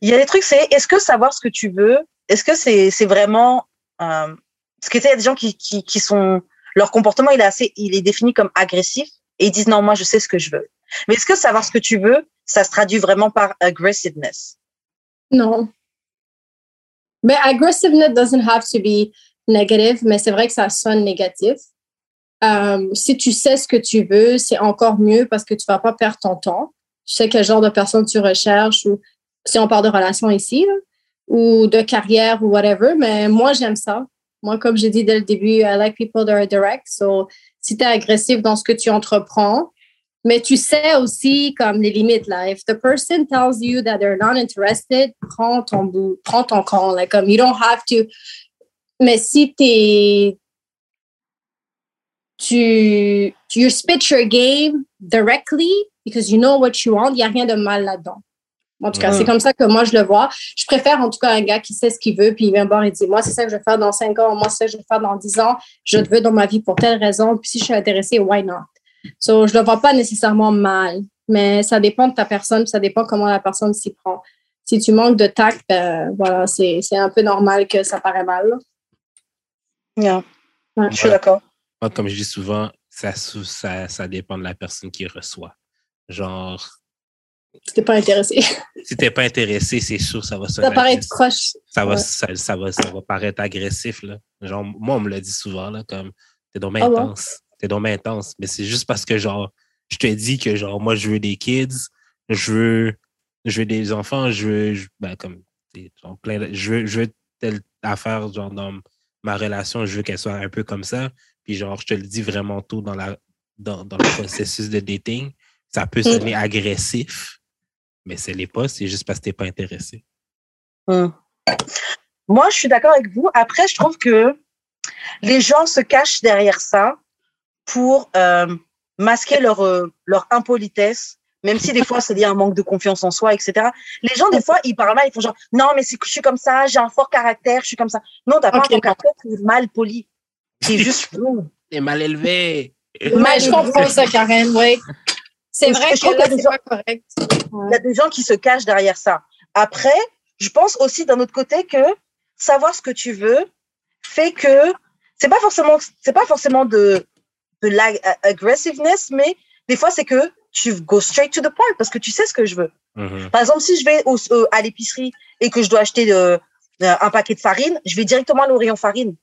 il y a des trucs, c'est est-ce que savoir ce que tu veux, est-ce que c'est c'est vraiment. Euh, parce que tu sais, il y a des gens qui, qui, qui sont. Leur comportement, il est, assez, il est défini comme agressif et ils disent non, moi, je sais ce que je veux. Mais est-ce que savoir ce que tu veux, ça se traduit vraiment par aggressiveness? Non. Mais aggressiveness doesn't have to be negative, mais c'est vrai que ça sonne négatif. Euh, si tu sais ce que tu veux, c'est encore mieux parce que tu vas pas perdre ton temps. Tu sais quel genre de personne tu recherches ou si on parle de relation ici ou de carrière ou whatever. Mais moi, j'aime ça. Moi, comme j'ai dit dès le début, I like people that are direct. So, si tu es agressif dans ce que tu entreprends, mais tu sais aussi comme les limites là. If the person tells you that they're not interested, prends ton bout, prends ton camp. Like, comme, you don't have to. Mais si tu es tu, you spit your game directly because you know what you want, il n'y a rien de mal là-dedans. En tout cas, c'est comme ça que moi, je le vois. Je préfère en tout cas un gars qui sait ce qu'il veut, puis il vient me voir et dit, moi, c'est ça que je vais faire dans cinq ans, moi, c'est ça que je vais faire dans dix ans, je te veux dans ma vie pour telle raison, puis si je suis intéressée, why not? So, je ne le vois pas nécessairement mal, mais ça dépend de ta personne, ça dépend comment la personne s'y prend. Si tu manques de tact, ben, voilà, c'est un peu normal que ça paraît mal. Yeah. Je suis d'accord. moi, comme je dis souvent, ça, ça, ça dépend de la personne qui reçoit. Genre. Si t'es pas intéressé. [laughs] si t'es pas intéressé, c'est sûr, ça va se. Ça paraît proche. Ça va, ça, ça, va, ça va paraître agressif, là. Genre, moi, on me l'a dit souvent, là, comme, t'es donc ah intense. T'es donc intense. Mais c'est juste parce que, genre, je te dis que, genre, moi, je veux des kids, je veux, je veux des enfants, je veux, ben, comme, plein, je veux, je veux telle affaire, genre, dans ma relation, je veux qu'elle soit un peu comme ça. Puis, genre, je te le dis vraiment tôt dans, la, dans, dans le processus de dating. Ça peut mm. sonner agressif, mais ce n'est pas, c'est juste parce que tu n'es pas intéressé. Mm. Moi, je suis d'accord avec vous. Après, je trouve que les gens se cachent derrière ça pour euh, masquer leur, euh, leur impolitesse, même si des fois c'est lié à un manque de confiance en soi, etc. Les gens, des fois, ils parlent mal, ils font genre, non, mais c'est que je suis comme ça, j'ai un fort caractère, je suis comme ça. Non, t'as pas un fort caractère, es mal poli. C'est [laughs] juste T'es mal élevé. Mais je comprends ça, Karen, oui. C'est vrai que là, c'est pas correct. Il y a des gens qui se cachent derrière ça. Après, je pense aussi d'un autre côté que savoir ce que tu veux fait que c'est pas forcément c'est pas forcément de de l'aggressiveness, mais des fois c'est que tu go straight to the point parce que tu sais ce que je veux. Mm-hmm. Par exemple, si je vais au, euh, à l'épicerie et que je dois acheter de, euh, un paquet de farine, je vais directement aller au rayon farine.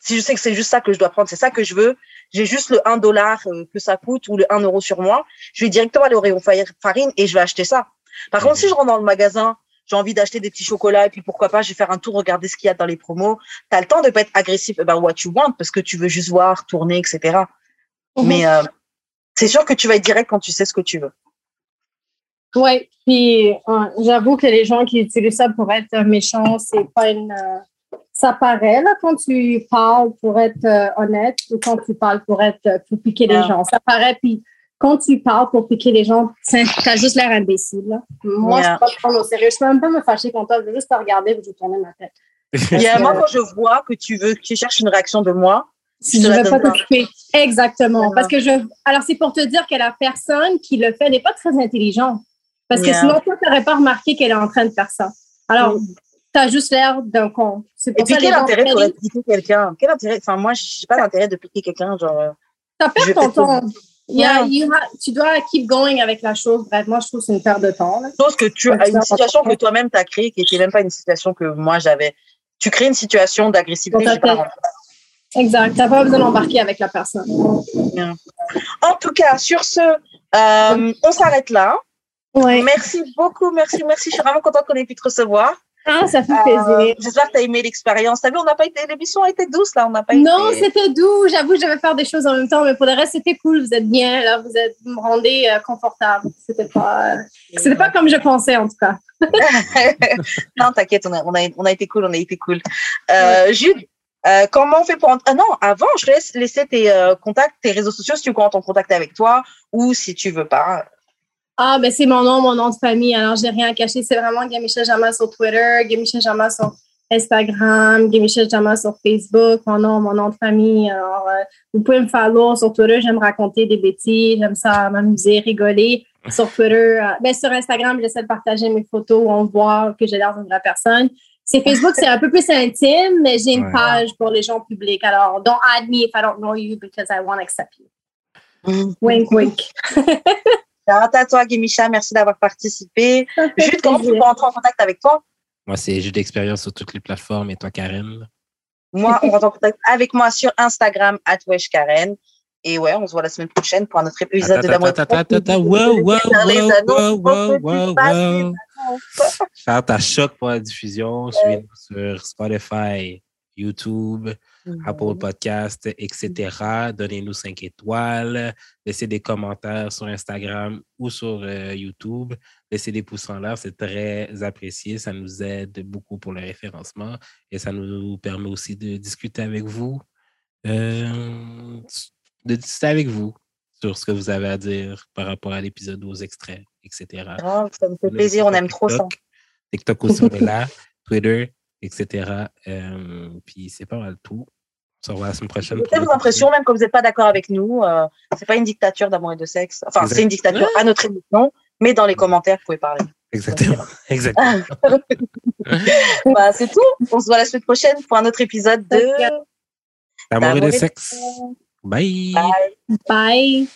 Si je sais que c'est juste ça que je dois prendre, c'est ça que je veux, j'ai juste le 1 dollar euh, que ça coûte ou le 1 euro sur moi, je vais directement aller au rayon farine et je vais acheter ça. Par contre, si je rentre dans le magasin, j'ai envie d'acheter des petits chocolats et puis pourquoi pas, je vais faire un tour, regarder ce qu'il y a dans les promos. Tu as le temps de pas être agressif about what you want parce que tu veux juste voir, tourner, etc. Mhm. Mais euh, c'est sûr que tu vas être direct quand tu sais ce que tu veux. Oui, puis j'avoue que les gens qui utilisent ça pour être méchants, c'est pas une. Euh, ça paraît là quand tu parles pour être euh, honnête ou quand tu parles pour être pour piquer les gens. Ça paraît puis quand tu parles pour piquer les gens, tu as juste l'air imbécile. Là. Moi, je ne peux pas te prendre au sérieux. Je peux même pas me fâcher contre toi. Je veux juste te regarder et je tourner ma tête. Il y a un moment, quand je vois que tu veux, que tu cherches une réaction de moi, je ne veux pas t'occuper. Exactement. Parce que je. Alors, c'est pour te dire que la personne qui le fait n'est pas très intelligente. Parce que sinon, toi, tu n'aurais pas remarqué qu'elle est en train de faire ça. Alors, juste l'air d'un con. Et puis, quel intérêt de piquer quelqu'un? Quel intérêt? Enfin, moi, je n'ai pas d'intérêt de piquer quelqu'un. Genre. Tu perdu ton temps. Yeah, tu dois keep going avec la chose. Bref, moi, je trouve que c'est une perte de temps. Chose que tu as une situation que toi-même tu as créée qui n'était même pas une situation que moi j'avais. Tu crées une situation d'agressivité. Exact. Tu n'as pas besoin d'embarquer avec la personne. En tout cas, sur ce, euh, on s'arrête là. Ouais. Merci beaucoup, merci, merci. Je suis vraiment contente qu'on ait pu te recevoir. Ah, ça fait plaisir. Euh, j'espère que tu as aimé l'expérience. T'as vu, on n'a pas été, l'émission a été douce, là. On n'a pas non, c'était doux. J'avoue, je devais faire des choses en même temps, mais pour le reste, c'était cool. Vous êtes bien, là. Vous êtes, vous me rendez euh, confortable. C'était pas, c'était pas comme je pensais, en tout cas. [laughs] non, t'inquiète, on a, on, a, on a été cool, on a été cool. Euh, Jude, euh, comment on fait pour... Ah non, avant, je te laisse laisser tes euh, contacts, tes réseaux sociaux, si tu veux qu'on en contact avec toi ou si tu veux pas. Ah, ben c'est mon nom, mon nom de famille. Alors, j'ai rien à cacher. C'est vraiment Gamichel Jama sur Twitter, Gamichel Jama sur Instagram, Gamichel Jama sur Facebook. Mon nom, mon nom de famille. Alors, euh, vous pouvez me follow sur Twitter. J'aime raconter des bêtises. J'aime ça m'amuser, rigoler. Sur Twitter, euh, ben, sur Instagram, j'essaie de partager mes photos où on voit que j'ai l'air d'une vraie personne. C'est Facebook, c'est un peu plus intime, mais j'ai une page pour les gens publics. Alors, don't add me if I don't know you because I won't accept you. Mm. Wink, [laughs] wink. à toi, Guimicha. Merci d'avoir participé. Jude, comment tu peux entrer en contact avec toi? Moi, c'est Jude d'expérience sur toutes les plateformes. Et toi, Karen? Moi, on rentre en contact avec moi sur Instagram, at Karen. Et ouais, on se voit la semaine prochaine pour un autre épisode de D'amour. Wow, wow, wow, wow, wow, Faire ta choc pour la diffusion. Suivez-nous sur Spotify, YouTube, Apple Podcast, etc. Donnez-nous 5 étoiles. Laissez des commentaires sur Instagram ou sur euh, YouTube. Laissez des pouces en l'air, c'est très apprécié. Ça nous aide beaucoup pour le référencement et ça nous permet aussi de discuter avec vous. Euh, de discuter avec vous sur ce que vous avez à dire par rapport à l'épisode, aux extraits, etc. Ah, ça me fait plaisir, on aime trop ça. TikTok aussi, on est là, Twitter, etc. Euh, puis c'est pas mal tout. On se revoit la semaine prochaine. J'ai l'impression, même que vous n'êtes pas d'accord avec nous, euh, c'est pas une dictature d'amour et de sexe. Enfin, c'est une dictature à notre émission, mais dans les commentaires, vous pouvez parler. Exactement. [laughs] Exactement. [laughs] bah, c'est tout. On se voit la semaine prochaine pour un autre épisode de D'amour et de sexe. Bye. Bye. Bye.